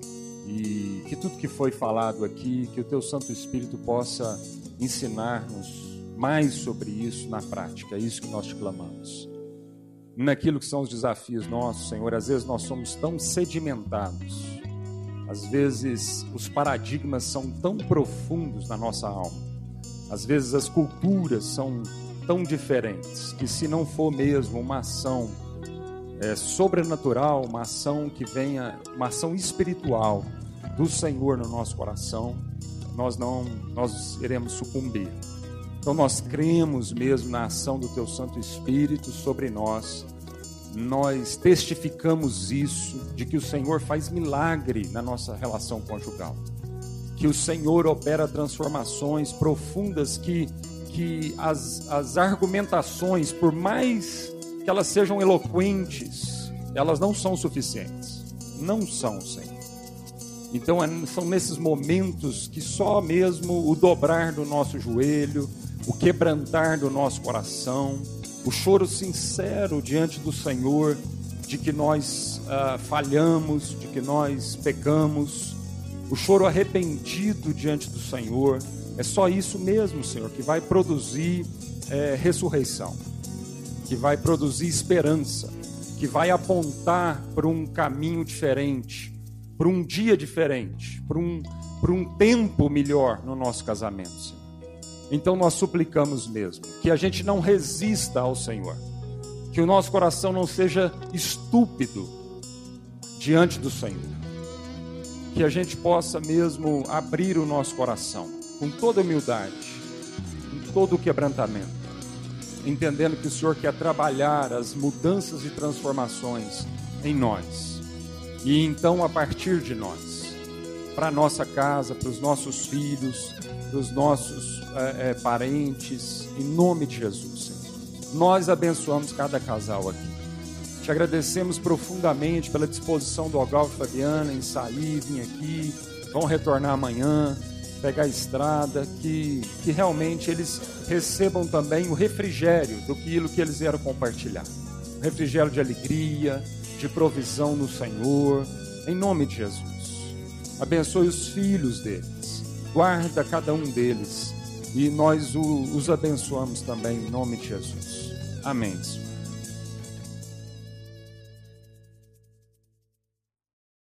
e que tudo que foi falado aqui, que o teu Santo Espírito possa ensinar-nos mais sobre isso na prática, é isso que nós te clamamos. Naquilo que são os desafios nossos, Senhor, às vezes nós somos tão sedimentados, às vezes os paradigmas são tão profundos na nossa alma. Às vezes as culturas são tão diferentes que se não for mesmo uma ação é, sobrenatural, uma ação que venha, uma ação espiritual do Senhor no nosso coração, nós não, nós iremos sucumbir. Então nós cremos mesmo na ação do Teu Santo Espírito sobre nós nós testificamos isso, de que o Senhor faz milagre na nossa relação conjugal, que o Senhor opera transformações profundas, que, que as, as argumentações, por mais que elas sejam eloquentes, elas não são suficientes. Não são, Senhor. Então são nesses momentos que só mesmo o dobrar do nosso joelho, o quebrantar do nosso coração, o choro sincero diante do Senhor de que nós ah, falhamos, de que nós pecamos, o choro arrependido diante do Senhor. É só isso mesmo, Senhor, que vai produzir é, ressurreição, que vai produzir esperança, que vai apontar para um caminho diferente, para um dia diferente, para um, para um tempo melhor no nosso casamento, Senhor. Então nós suplicamos mesmo que a gente não resista ao Senhor, que o nosso coração não seja estúpido diante do Senhor, que a gente possa mesmo abrir o nosso coração com toda humildade, com todo quebrantamento, entendendo que o Senhor quer trabalhar as mudanças e transformações em nós, e então a partir de nós, para nossa casa, para os nossos filhos, para os nossos é, é, parentes, em nome de Jesus, Senhor. Nós abençoamos cada casal aqui. Te agradecemos profundamente pela disposição do Ogal e Fabiana em sair, vir aqui, vão retornar amanhã. pegar a estrada, que, que realmente eles recebam também o refrigério do que eles vieram compartilhar. Um refrigério de alegria, de provisão no Senhor, em nome de Jesus. Abençoe os filhos deles, guarda cada um deles e nós os abençoamos também em nome de Jesus. Amém.